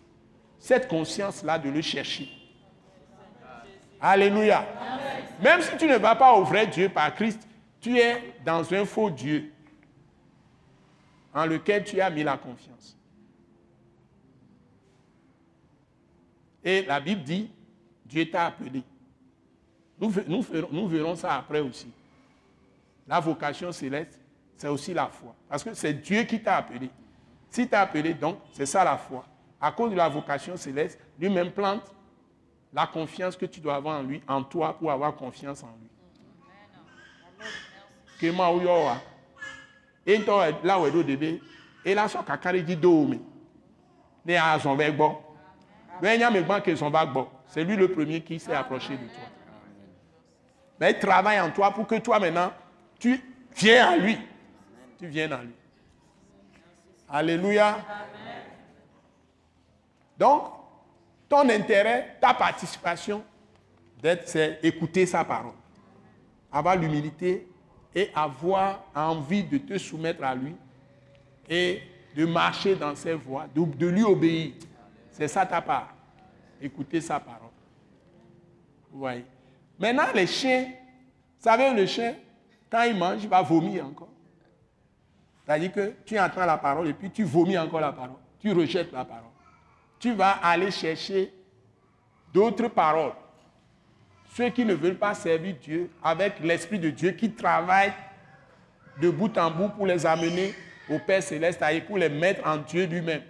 Speaker 2: cette conscience-là de le chercher. Alléluia. Même si tu ne vas pas au vrai Dieu par Christ, tu es dans un faux Dieu en lequel tu as mis la confiance. Et la Bible dit, Dieu t'a appelé. Nous, nous, verrons ça après aussi. La vocation céleste, c'est aussi la foi. Parce que c'est Dieu qui t'a appelé. Si t'a appelé, donc, c'est ça la foi. À cause de la vocation céleste, lui-même plante la confiance que tu dois avoir en lui, en toi, pour avoir confiance en lui. Kema uyowa. Et là où est le bébé, et là, son kakari dit dome. Ne a son. C'est lui le premier qui s'est approché de toi. Mais il travaille en toi pour que toi maintenant, tu viens à lui. Tu viens à lui. Alléluia. Donc, ton intérêt, ta participation, c'est écouter sa parole. Avoir l'humilité et avoir envie de te soumettre à lui et de marcher dans ses voies, de lui obéir. C'est ça ta part. Écouter sa parole. Vous voyez. Maintenant, les chiens, vous savez, le chien, quand il mange, il va vomir encore. C'est-à-dire que tu entends la parole et puis tu vomis encore la parole. Tu rejettes la parole. Tu vas aller chercher d'autres paroles. Ceux qui ne veulent pas servir Dieu avec l'Esprit de Dieu qui travaille de bout en bout pour les amener au Père céleste, pour les mettre en Dieu lui-même.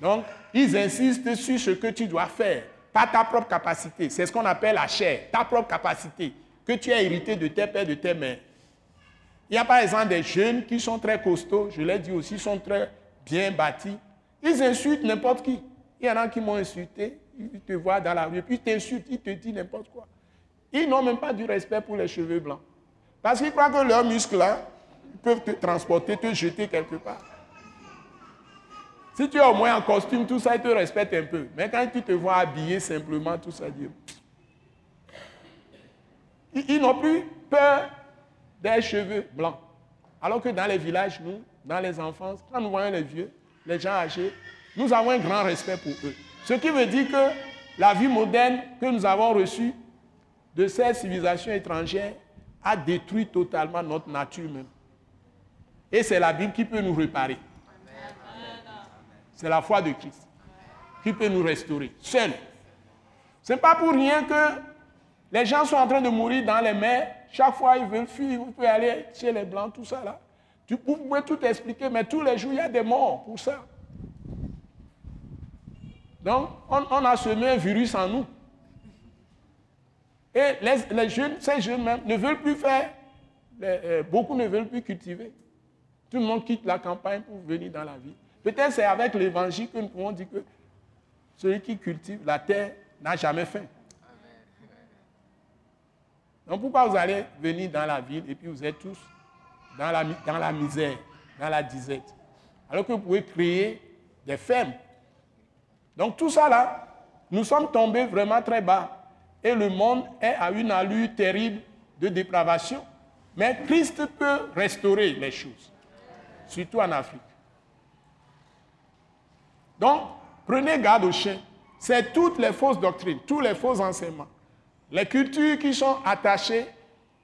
Speaker 2: Donc, ils insistent sur ce que tu dois faire, pas ta propre capacité. C'est ce qu'on appelle la chair, ta propre capacité, que tu as hérité de tes pères, de tes mères. Il y a par exemple des jeunes qui sont très costauds, je l'ai dit aussi, sont très bien bâtis. Ils insultent n'importe qui. Il y en a qui m'ont insulté, ils te voient dans la rue, puis ils t'insultent, ils te disent n'importe quoi. Ils n'ont même pas du respect pour les cheveux blancs. Parce qu'ils croient que leurs muscles là peuvent te transporter, te jeter quelque part. Si tu es au moins en costume, tout ça, ils te respectent un peu. Mais quand tu te vois habillé simplement, tout ça, Dieu. Ils, n'ont plus peur des cheveux blancs. Alors que dans les villages, nous, dans les enfants, quand nous voyons les vieux, les gens âgés, nous avons un grand respect pour eux. Ce qui veut dire que la vie moderne que nous avons reçue de ces civilisations étrangères a détruit totalement notre nature même. Et c'est la Bible qui peut nous réparer. C'est la foi de Christ qui peut nous restaurer, seul. Ce n'est pas pour rien que les gens sont en train de mourir dans les mers. Chaque fois, ils veulent fuir, vous pouvez aller chez les Blancs, tout ça là. Vous pouvez tout expliquer, mais tous les jours, il y a des morts pour ça. Donc, on, a semé un virus en nous. Et les, jeunes, ces jeunes même, ne veulent plus faire, euh, beaucoup ne veulent plus cultiver. Tout le monde quitte la campagne pour venir dans la ville. Peut-être c'est avec l'évangile que nous pouvons dire que celui qui cultive la terre n'a jamais faim. Donc pourquoi vous allez venir dans la ville et puis vous êtes tous dans la, misère, dans la disette? Alors que vous pouvez créer des fermes. Donc tout ça là, nous sommes tombés vraiment très bas. Et le monde est à une allure terrible de dépravation. Mais Christ peut restaurer les choses, surtout en Afrique. Donc, prenez garde aux chiens. c'est toutes les fausses doctrines, tous les faux enseignements. Les cultures qui sont attachées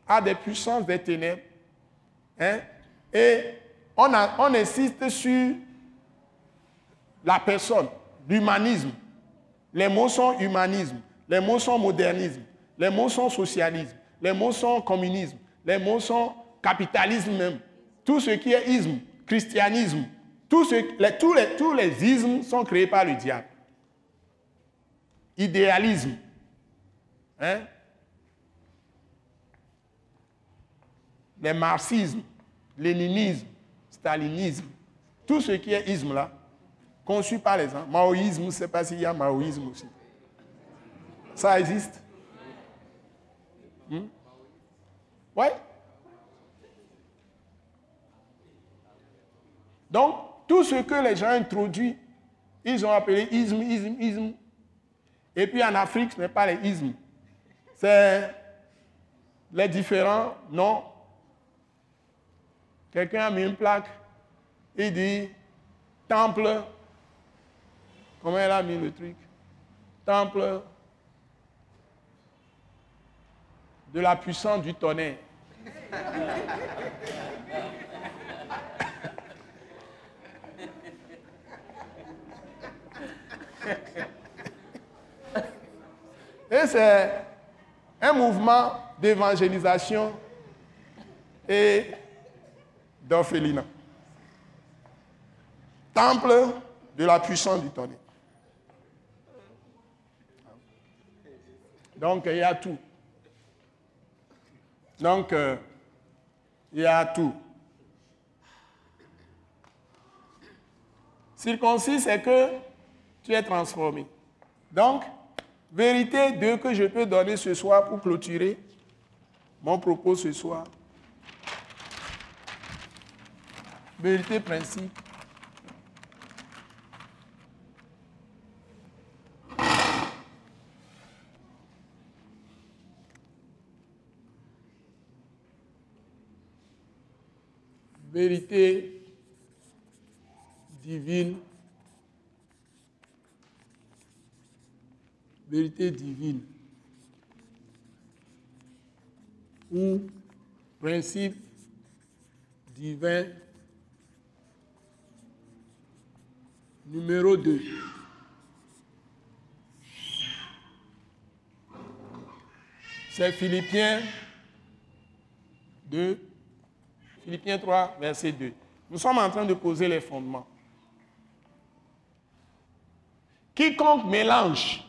Speaker 2: à des puissances des ténèbres. Hein, et on, insiste sur la personne, l'humanisme. Les mots sont humanisme, les mots sont modernisme, les mots sont socialisme, les mots sont communisme, les mots sont capitalisme même. Tout ce qui est isme, christianisme, tous les ismes sont créés par le diable. Idéalisme. Hein? Les marxismes, léninisme, stalinisme, tout ce qui est isme là, conçu par les gens. Maoïsme, je ne sais pas s'il y a maoïsme aussi. Ça existe? Hmm? Oui Donc, tout ce que les gens introduisent, ils ont appelé isme, isme, isme. Et puis en Afrique, ce n'est pas les ismes. C'est les différents noms. Quelqu'un a mis une plaque. Il dit temple. Comment elle a mis le truc? Temple de la puissance du tonnerre. Et c'est un mouvement d'évangélisation et d'orphelinat. Temple de la puissance du tonnerre. Donc, il y a tout. Donc, euh, il y a tout. Circoncis, c'est que tu es transformé. Donc, vérité 2 que je peux donner ce soir pour clôturer mon propos ce soir. Vérité principe. Vérité divine vérité divine ou principe divin numéro 2. C'est Philippiens 2, Philippiens 3, verset 2. Nous sommes en train de poser les fondements. Quiconque mélange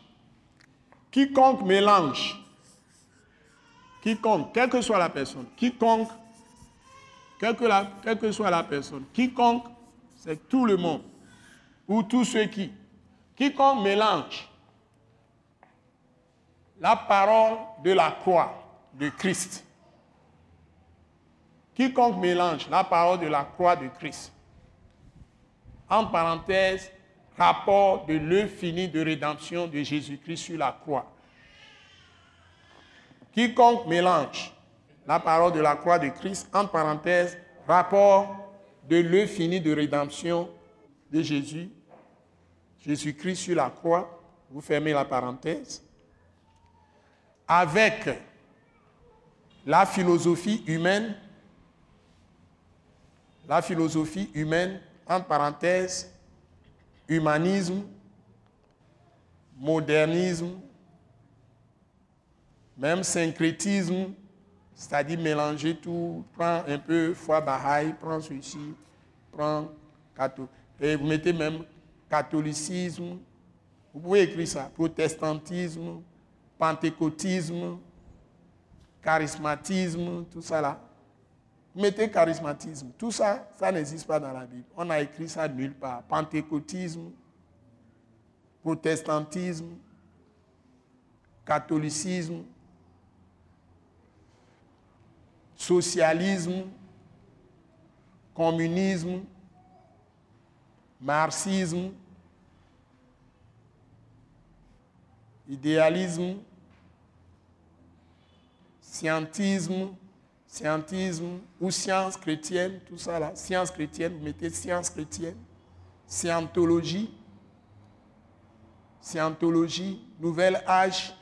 Speaker 2: Quiconque mélange, quiconque, quelle que soit la personne, quiconque, quelle que, quelle que soit la personne, quiconque, c'est tout le monde, ou tous ceux qui, quiconque mélange la parole de la croix de Christ, quiconque mélange la parole de la croix de Christ, en parenthèse, rapport de l'œuvre finie de rédemption de Jésus-Christ sur la croix. Quiconque mélange la parole de la croix de Christ, en parenthèse, rapport de l'œuvre finie de rédemption de Jésus, Jésus-Christ sur la croix, vous fermez la parenthèse, avec la philosophie humaine, la philosophie humaine, en parenthèse, humanisme, modernisme, même syncrétisme, c'est-à-dire mélanger tout, prends un peu foi Baha'i, prends ceci, prends catholique. Et vous mettez même catholicisme, vous pouvez écrire ça, protestantisme, pentecôtisme, charismatisme, tout ça là. Mettez charismatisme. Tout ça, ça n'existe pas dans la Bible. On a écrit ça nulle part. Pentecôtisme, protestantisme, catholicisme, socialisme, communisme, marxisme, idéalisme, scientisme, scientisme ou science chrétienne, tout ça là, science chrétienne, vous mettez science chrétienne, scientologie, scientologie, nouvel âge.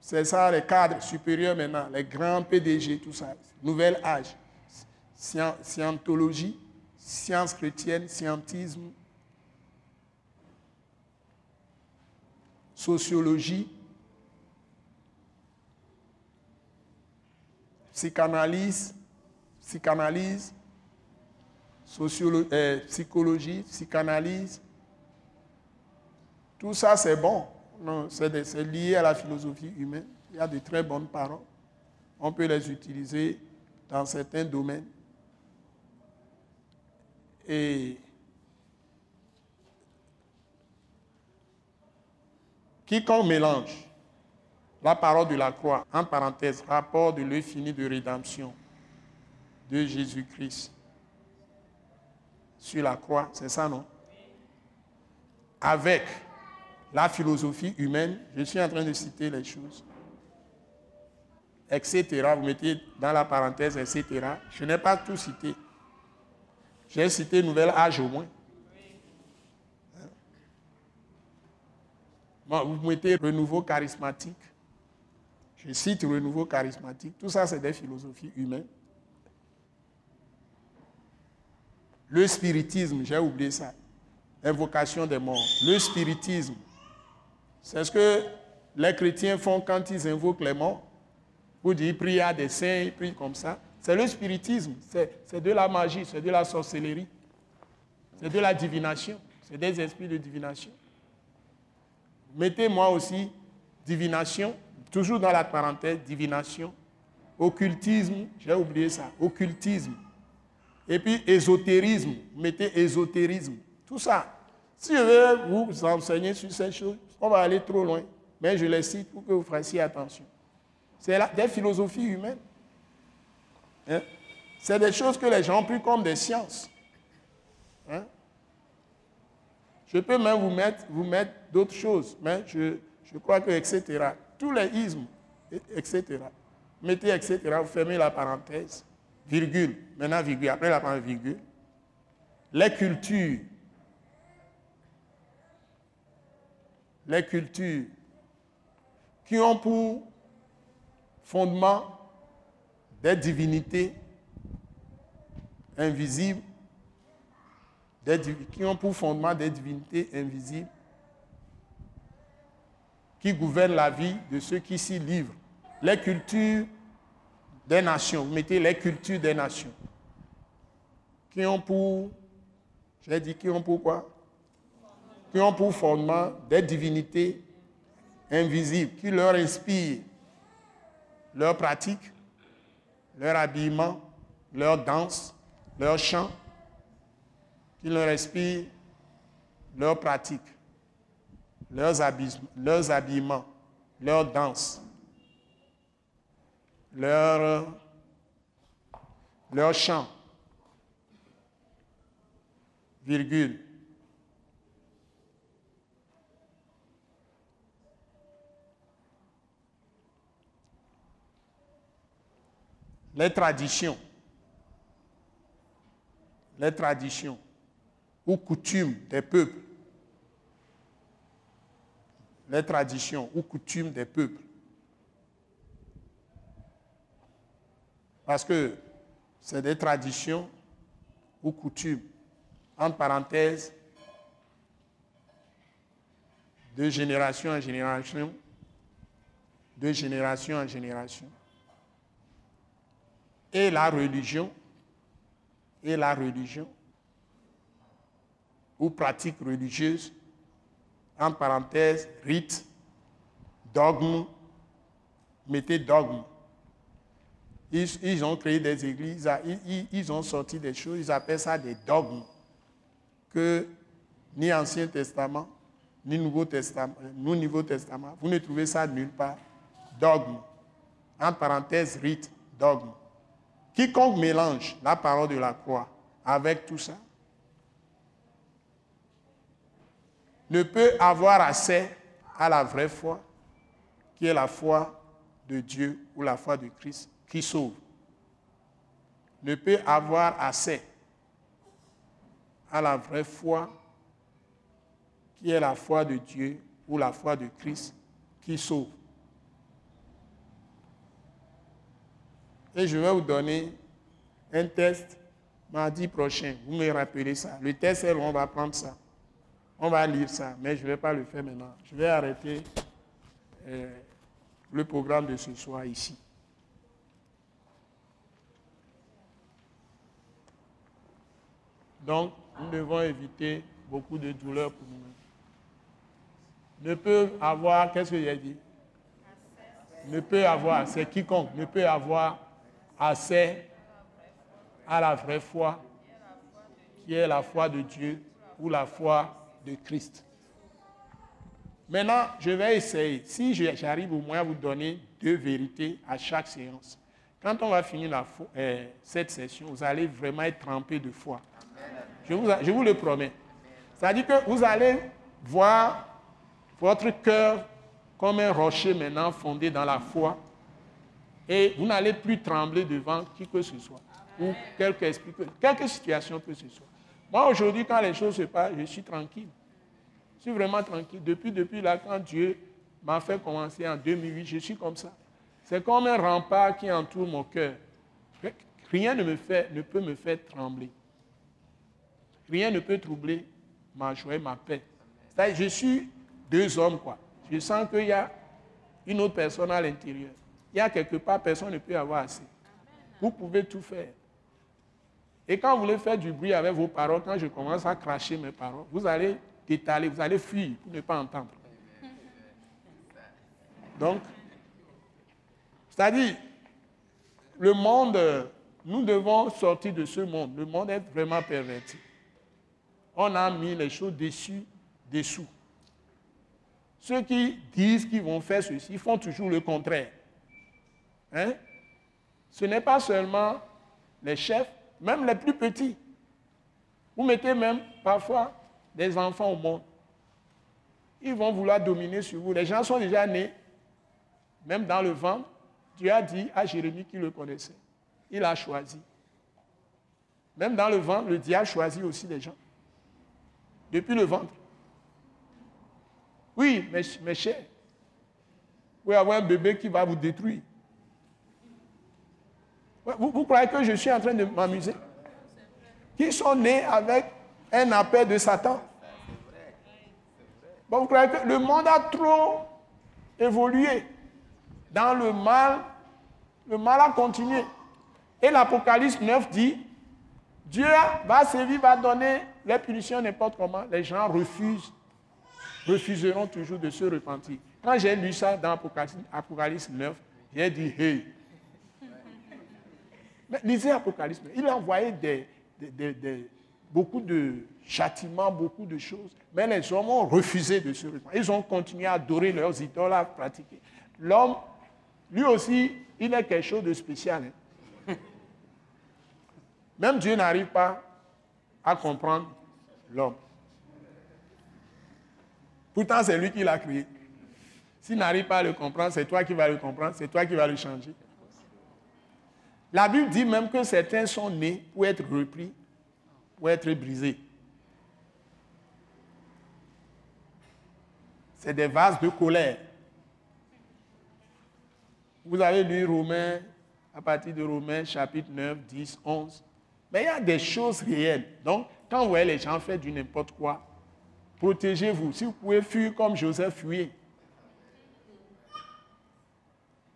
Speaker 2: C'est ça les cadres supérieurs maintenant, les grands PDG, tout ça. Nouvel âge. Scientologie, science chrétienne, scientisme, sociologie, psychanalyse, psychanalyse, euh, psychologie, psychanalyse. Tout ça, c'est bon. C'est lié à la philosophie humaine. Il y a de très bonnes paroles. On peut les utiliser dans certains domaines. Et quiconque mélange la parole de la croix, en parenthèse, rapport de l'infini de rédemption de Jésus-Christ sur la croix, c'est ça, non? Avec la philosophie humaine, je suis en train de citer les choses, etc. Vous mettez dans la parenthèse, etc. Je n'ai pas tout cité. J'ai cité Nouvel Âge au moins. vous mettez renouveau charismatique. Je cite renouveau charismatique. Tout ça, c'est des philosophies humaines. Le spiritisme, j'ai oublié ça. Invocation des morts. Le spiritisme, c'est ce que les chrétiens font quand ils invoquent les morts. Vous dites, prie à des saints, ils prient comme ça. C'est le spiritisme, c'est de la magie, c'est de la sorcellerie, c'est de la divination, c'est des esprits de divination. Mettez-moi aussi divination, toujours dans la parenthèse, divination, occultisme, j'ai oublié ça, occultisme. Et puis ésotérisme, mettez ésotérisme. Tout ça. Si je veux vous enseigner sur ces choses, on va aller trop loin. Mais je les cite pour que vous fassiez attention. C'est des philosophies humaines. Hein? C'est des choses que les gens ont pris comme des sciences. Hein? Je peux même vous mettre, vous mettre d'autres choses, mais je, je crois que, etc. Tous les ismes, etc. Mettez, etc. Vous fermez la parenthèse, virgule. Maintenant, virgule. Après la parenthèse, virgule. Les cultures les cultures qui ont pour fondement des divinités invisibles, qui ont pour fondement des divinités invisibles, qui gouvernent la vie de ceux qui s'y livrent. Les cultures des nations, vous mettez les cultures des nations, qui ont pour, j'ai dit, qui ont pour quoi? Qui ont pour fondement des divinités invisibles, qui leur inspirent leur pratique, leur habillement, leur danse, leur chant, qui leur inspirent leur pratique, leurs, leurs habillements, leur danse, leur, leur chant, virgule, les traditions, les traditions ou coutumes des peuples, les traditions ou coutumes des peuples. Parce que c'est des traditions ou coutumes, entre parenthèses, de génération en génération, de génération en génération et la religion, et la religion, ou pratique religieuse, en parenthèse, rite, dogme, mettez dogme. Ils, ont créé des églises, ils, ils, ont sorti des choses, ils appellent ça des dogmes, que ni Ancien Testament, ni Nouveau Testament, ni Nouveau Testament, vous ne trouvez ça nulle part. Dogme. En parenthèse, rite, dogme. Quiconque mélange la parole de la croix avec tout ça ne peut avoir accès à la vraie foi, qui est la foi de Dieu ou la foi de Christ qui sauve. Ne peut avoir accès à la vraie foi qui est la foi de Dieu ou la foi de Christ qui sauve. Et je vais vous donner un test mardi prochain. Vous me rappelez ça. Le test, on va prendre ça. On va lire ça, mais je ne vais pas le faire maintenant. Je vais arrêter euh, le programme de ce soir ici. Donc, nous devons éviter beaucoup de douleurs pour nous. Ne peut avoir, qu'est-ce que j'ai dit? Ne peut avoir, c'est quiconque, ne peut avoir accès à la vraie foi, qui est la foi de Dieu ou la foi de Christ. Maintenant, je vais essayer, si j'arrive au moins à vous donner deux vérités à chaque séance. Quand on va finir euh, cette session, vous allez vraiment être trempé de foi. Je vous, je vous le promets. C'est-à-dire que vous allez voir votre cœur comme un rocher maintenant fondé dans la foi. Et vous n'allez plus trembler devant qui que ce soit. Ou quelque, quelque situation que ce soit. Moi, aujourd'hui, quand les choses se passent, je suis tranquille. Je suis vraiment tranquille. Depuis, depuis là, quand Dieu m'a fait commencer en 2008, je suis comme ça. C'est comme un rempart qui entoure mon cœur. Rien ne, me fait, ne peut me faire trembler. Rien ne peut troubler ma joie ma paix. je suis deux hommes, quoi. Je sens qu'il y a une autre personne à l'intérieur. Il y a quelque part, personne ne peut avoir assez. Vous pouvez tout faire. Et quand vous voulez faire du bruit avec vos paroles, quand je commence à cracher mes paroles, vous allez détaler, vous allez fuir pour ne pas entendre. Donc, c'est-à-dire, le monde, nous devons sortir de ce monde. Le monde est vraiment perverti. On a mis les choses dessus, dessous. Ceux qui disent qu'ils vont faire ceci font toujours le contraire. Hein? Ce n'est pas seulement les chefs, même les plus petits. Vous mettez même parfois des enfants au monde. Ils vont vouloir dominer sur vous. Les gens sont déjà nés, même dans le ventre. Dieu a dit à Jérémie qu'il le connaissait. Il a choisi. Même dans le ventre, le diable choisit aussi les gens. Depuis le ventre. Oui, mes, mes chers. Vous pouvez avoir un bébé qui va vous détruire. Vous, croyez que je suis en train de m'amuser? Qui sont nés avec un appel de Satan vous croyez que le monde a trop évolué dans le mal? Le mal a continué. Et l'Apocalypse 9 dit, Dieu va servir, va donner les punitions n'importe comment. Les gens refusent, refuseront toujours de se repentir. Quand j'ai lu ça dans Apocalypse 9, j'ai dit, hey, mais lisez Apocalypse. Il a envoyé beaucoup de châtiments, beaucoup de choses. Mais les hommes ont refusé de se répandre. Ils ont continué à adorer leurs idoles, à pratiquer. L'homme, lui aussi, il est quelque chose de spécial. Hein. *laughs* Même Dieu n'arrive pas à comprendre l'homme. Pourtant, c'est lui qui l'a créé. S'il n'arrive pas à le comprendre, c'est toi qui vas le comprendre, c'est toi qui vas le changer. La Bible dit même que certains sont nés pour être repris, pour être brisés. C'est des vases de colère. Vous avez lu Romains, à partir de Romains chapitre 9, 10, 11. Mais il y a des choses réelles. Donc, quand vous voyez les gens faire du n'importe quoi, protégez-vous. Si vous pouvez fuir comme Joseph fuyez.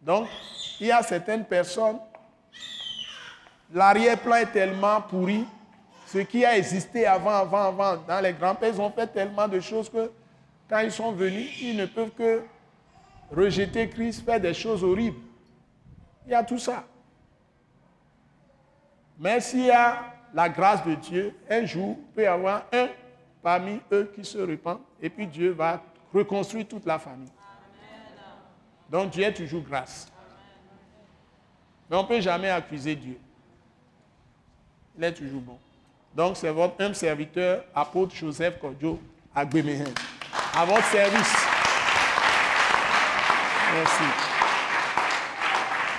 Speaker 2: Donc, il y a certaines personnes L'arrière-plan est tellement pourri. Ce qui a existé avant, avant, avant, dans les grands-pères, ils ont fait tellement de choses que quand ils sont venus, ils ne peuvent que rejeter Christ, faire des choses horribles. Il y a tout ça. Mais s'il y a la grâce de Dieu, un jour, il peut y avoir un parmi eux qui se répand, et puis Dieu va reconstruire toute la famille. Donc Dieu est toujours grâce. Mais on ne peut jamais accuser Dieu il est toujours bon. Donc, c'est votre même serviteur, apôtre Joseph Kodjo à Gbemehen. À votre service. Merci.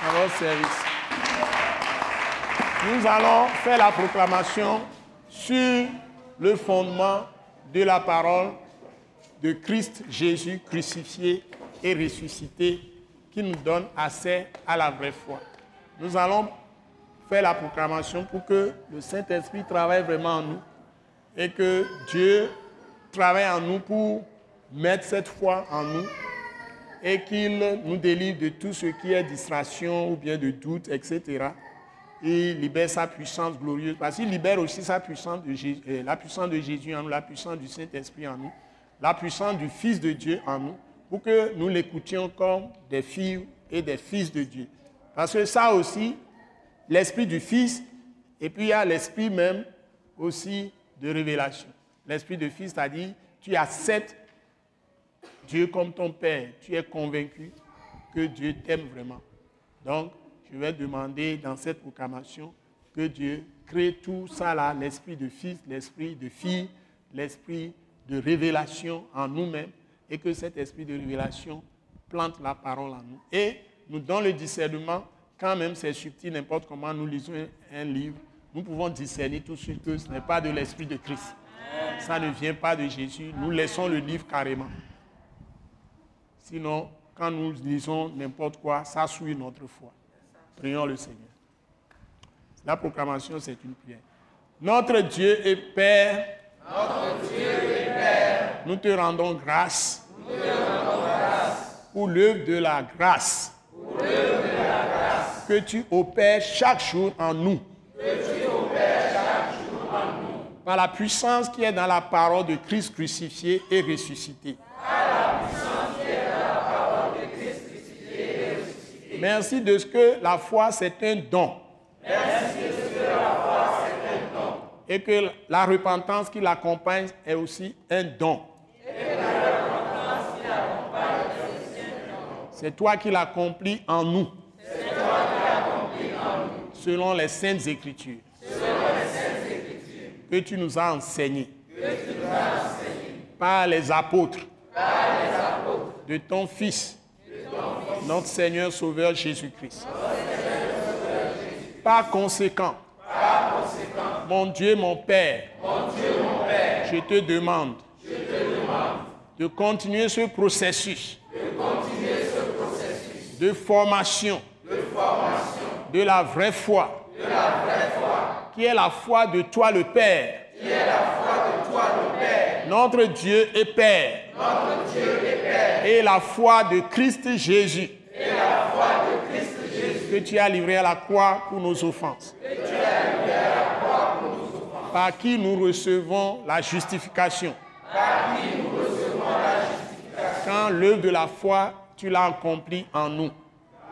Speaker 2: À votre service. Nous allons faire la proclamation sur le fondement de la parole de Christ Jésus crucifié et ressuscité qui nous donne accès à la vraie foi. Nous allons la proclamation pour que le Saint-Esprit travaille vraiment en nous et que Dieu travaille en nous pour mettre cette foi en nous et qu'il nous délivre de tout ce qui est distraction ou bien de doute, etc. Et libère sa puissance glorieuse. Parce qu'il libère aussi sa puissance de euh, la puissance de Jésus en nous, la puissance du Saint-Esprit en nous, la puissance du Fils de Dieu en nous, pour que nous l'écoutions comme des filles et des fils de Dieu. Parce que ça aussi, l'esprit du Fils, et puis il y a l'esprit même aussi de révélation. L'esprit de Fils, c'est-à-dire, tu acceptes Dieu comme ton Père, tu es convaincu que Dieu t'aime vraiment. Donc, je vais demander dans cette proclamation que Dieu crée tout ça là, l'esprit de fils, l'esprit de fille, l'esprit de révélation en nous-mêmes, et que cet esprit de révélation plante la parole en nous. Et nous donne le discernement, quand même c'est subtil, n'importe comment nous lisons un livre, nous pouvons discerner tout de suite que ce n'est pas de l'esprit de Christ. Ça ne vient pas de Jésus. Nous laissons le livre carrément. Sinon, quand nous lisons n'importe quoi, ça souille notre foi. Prions le Seigneur. La proclamation, c'est une prière. Notre Dieu et Père,
Speaker 6: notre Dieu et Père,
Speaker 2: nous te rendons grâce,
Speaker 6: nous te rendons grâce
Speaker 2: pour l'œuvre de la grâce que tu opères chaque jour en nous. Par la puissance qui est dans la parole de Christ crucifié et ressuscité. Merci de ce que la foi c'est un don.
Speaker 6: Merci de ce que la foi c'est un don.
Speaker 2: Et que la repentance qui l'accompagne est aussi un don. C'est toi qui l'accomplis en nous.
Speaker 6: C'est toi qui l'accomplis en nous.
Speaker 2: Selon les saintes écritures. Que tu nous as enseignées. Par les apôtres. De ton Fils. Notre Seigneur Sauveur Jésus-Christ. Par conséquent. Mon Dieu, mon Père. Je te demande. De continuer ce processus.
Speaker 6: De
Speaker 2: formation.
Speaker 6: De
Speaker 2: la vraie foi. Qui est la foi de toi le Père. Notre Dieu et Père.
Speaker 6: Et
Speaker 2: la foi de Christ Jésus. Que tu as livré à la croix pour nos offenses. Par qui nous recevons la justification. Quand l'œuvre de la foi, tu l'as accompli en nous.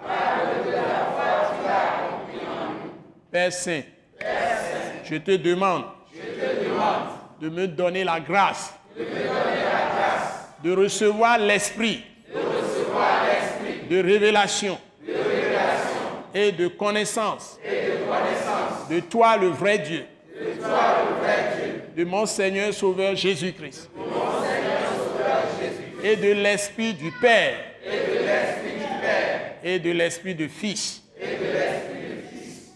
Speaker 6: Par l'œuvre de la foi, tu l'as accompli en nous.
Speaker 2: Père Saint.
Speaker 6: Père Saint.
Speaker 2: Je te demande.
Speaker 6: Je te demande.
Speaker 2: De me donner la grâce.
Speaker 6: De me donner la grâce.
Speaker 2: De recevoir l'esprit.
Speaker 6: De
Speaker 2: révélation.
Speaker 6: De révélation.
Speaker 2: Et de connaissance.
Speaker 6: Et de connaissance.
Speaker 2: De toi le vrai Dieu.
Speaker 6: De toi le vrai Dieu.
Speaker 2: De mon Seigneur Sauveur Jésus-Christ. Et de l'esprit du Père.
Speaker 6: Et de l'esprit du Père.
Speaker 2: Et de l'esprit du Fils.
Speaker 6: Et de l'esprit du Fils.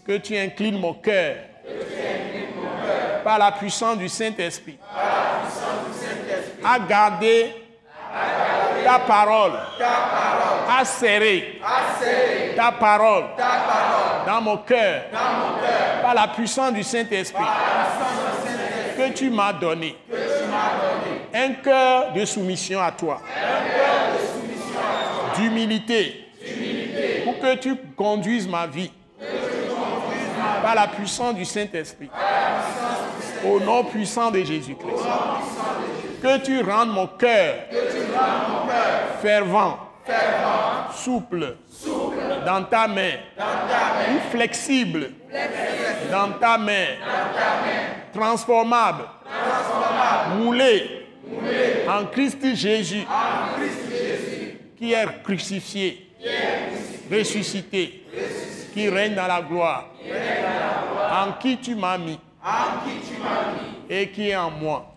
Speaker 2: Que tu inclines mon cœur. Par la puissance du Saint-Esprit. À garder ta parole, à serrer, ta parole, dans mon cœur, par la puissance du Saint-Esprit. Que tu m'as donné, un cœur de soumission à toi, d'humilité, pour que tu conduises ma vie, par la puissance du Saint-Esprit, au nom puissant de Jésus-Christ, que tu rendes mon cœur, fervent, souple, dans ta main,
Speaker 6: dans ta main,
Speaker 2: flexible, dans ta main, transformable, moulé, en Christ Jésus, qui est crucifié, ressuscité, qui règne dans la gloire, en qui tu m'as mis. Et qui est en moi.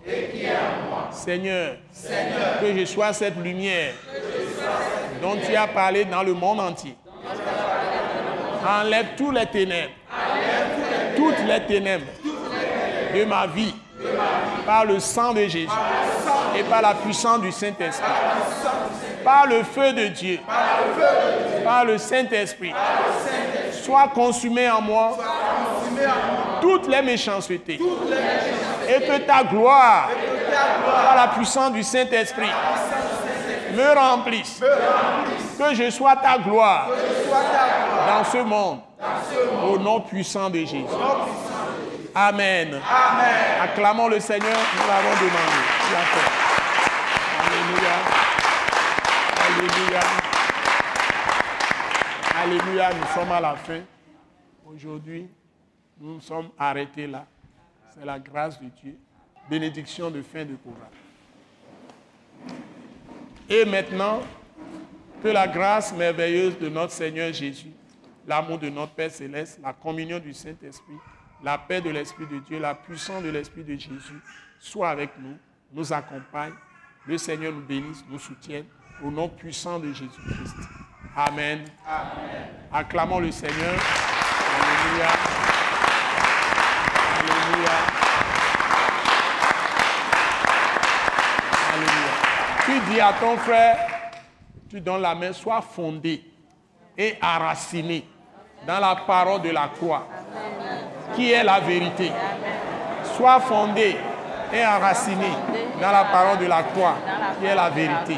Speaker 2: Seigneur,
Speaker 6: Seigneur,
Speaker 2: que je sois cette lumière
Speaker 6: cette
Speaker 2: dont tu as parlé dans le monde entier. Enlève tous les ténèbres,
Speaker 6: enlève tous les
Speaker 2: toutes les ténèbres de ma vie.
Speaker 6: De ma vie.
Speaker 2: Par le sang de Jésus. Et par la puissance du Saint-Esprit, par le feu de Dieu, par le Saint-Esprit, sois consumé en moi toutes les méchancetés et que ta gloire, par la puissance du Saint-Esprit, me remplisse. Que je sois ta gloire dans ce monde. Au nom puissant de Jésus. Amen. Acclamons le Seigneur, nous l'avons demandé. Alléluia. Alléluia. Alléluia, nous sommes à la fin. Aujourd'hui, nous sommes arrêtés là. C'est la grâce de Dieu. Bénédiction de fin de programme. Et maintenant, que la grâce merveilleuse de notre Seigneur Jésus, l'amour de notre Père céleste, la communion du Saint-Esprit, la paix de l'Esprit de Dieu, la puissance de l'Esprit de Jésus soit avec nous, nous accompagne. Le Seigneur nous bénisse, nous soutienne au nom puissant de Jésus-Christ. Amen. Amen. Acclamons le Seigneur. Alléluia. Alléluia. Alléluia. Tu dis à ton frère, tu donnes la main, sois fondé et enraciné dans la parole de la croix, qui est la vérité. Sois fondé et enraciné dans la parole de la croix, qui est la vérité.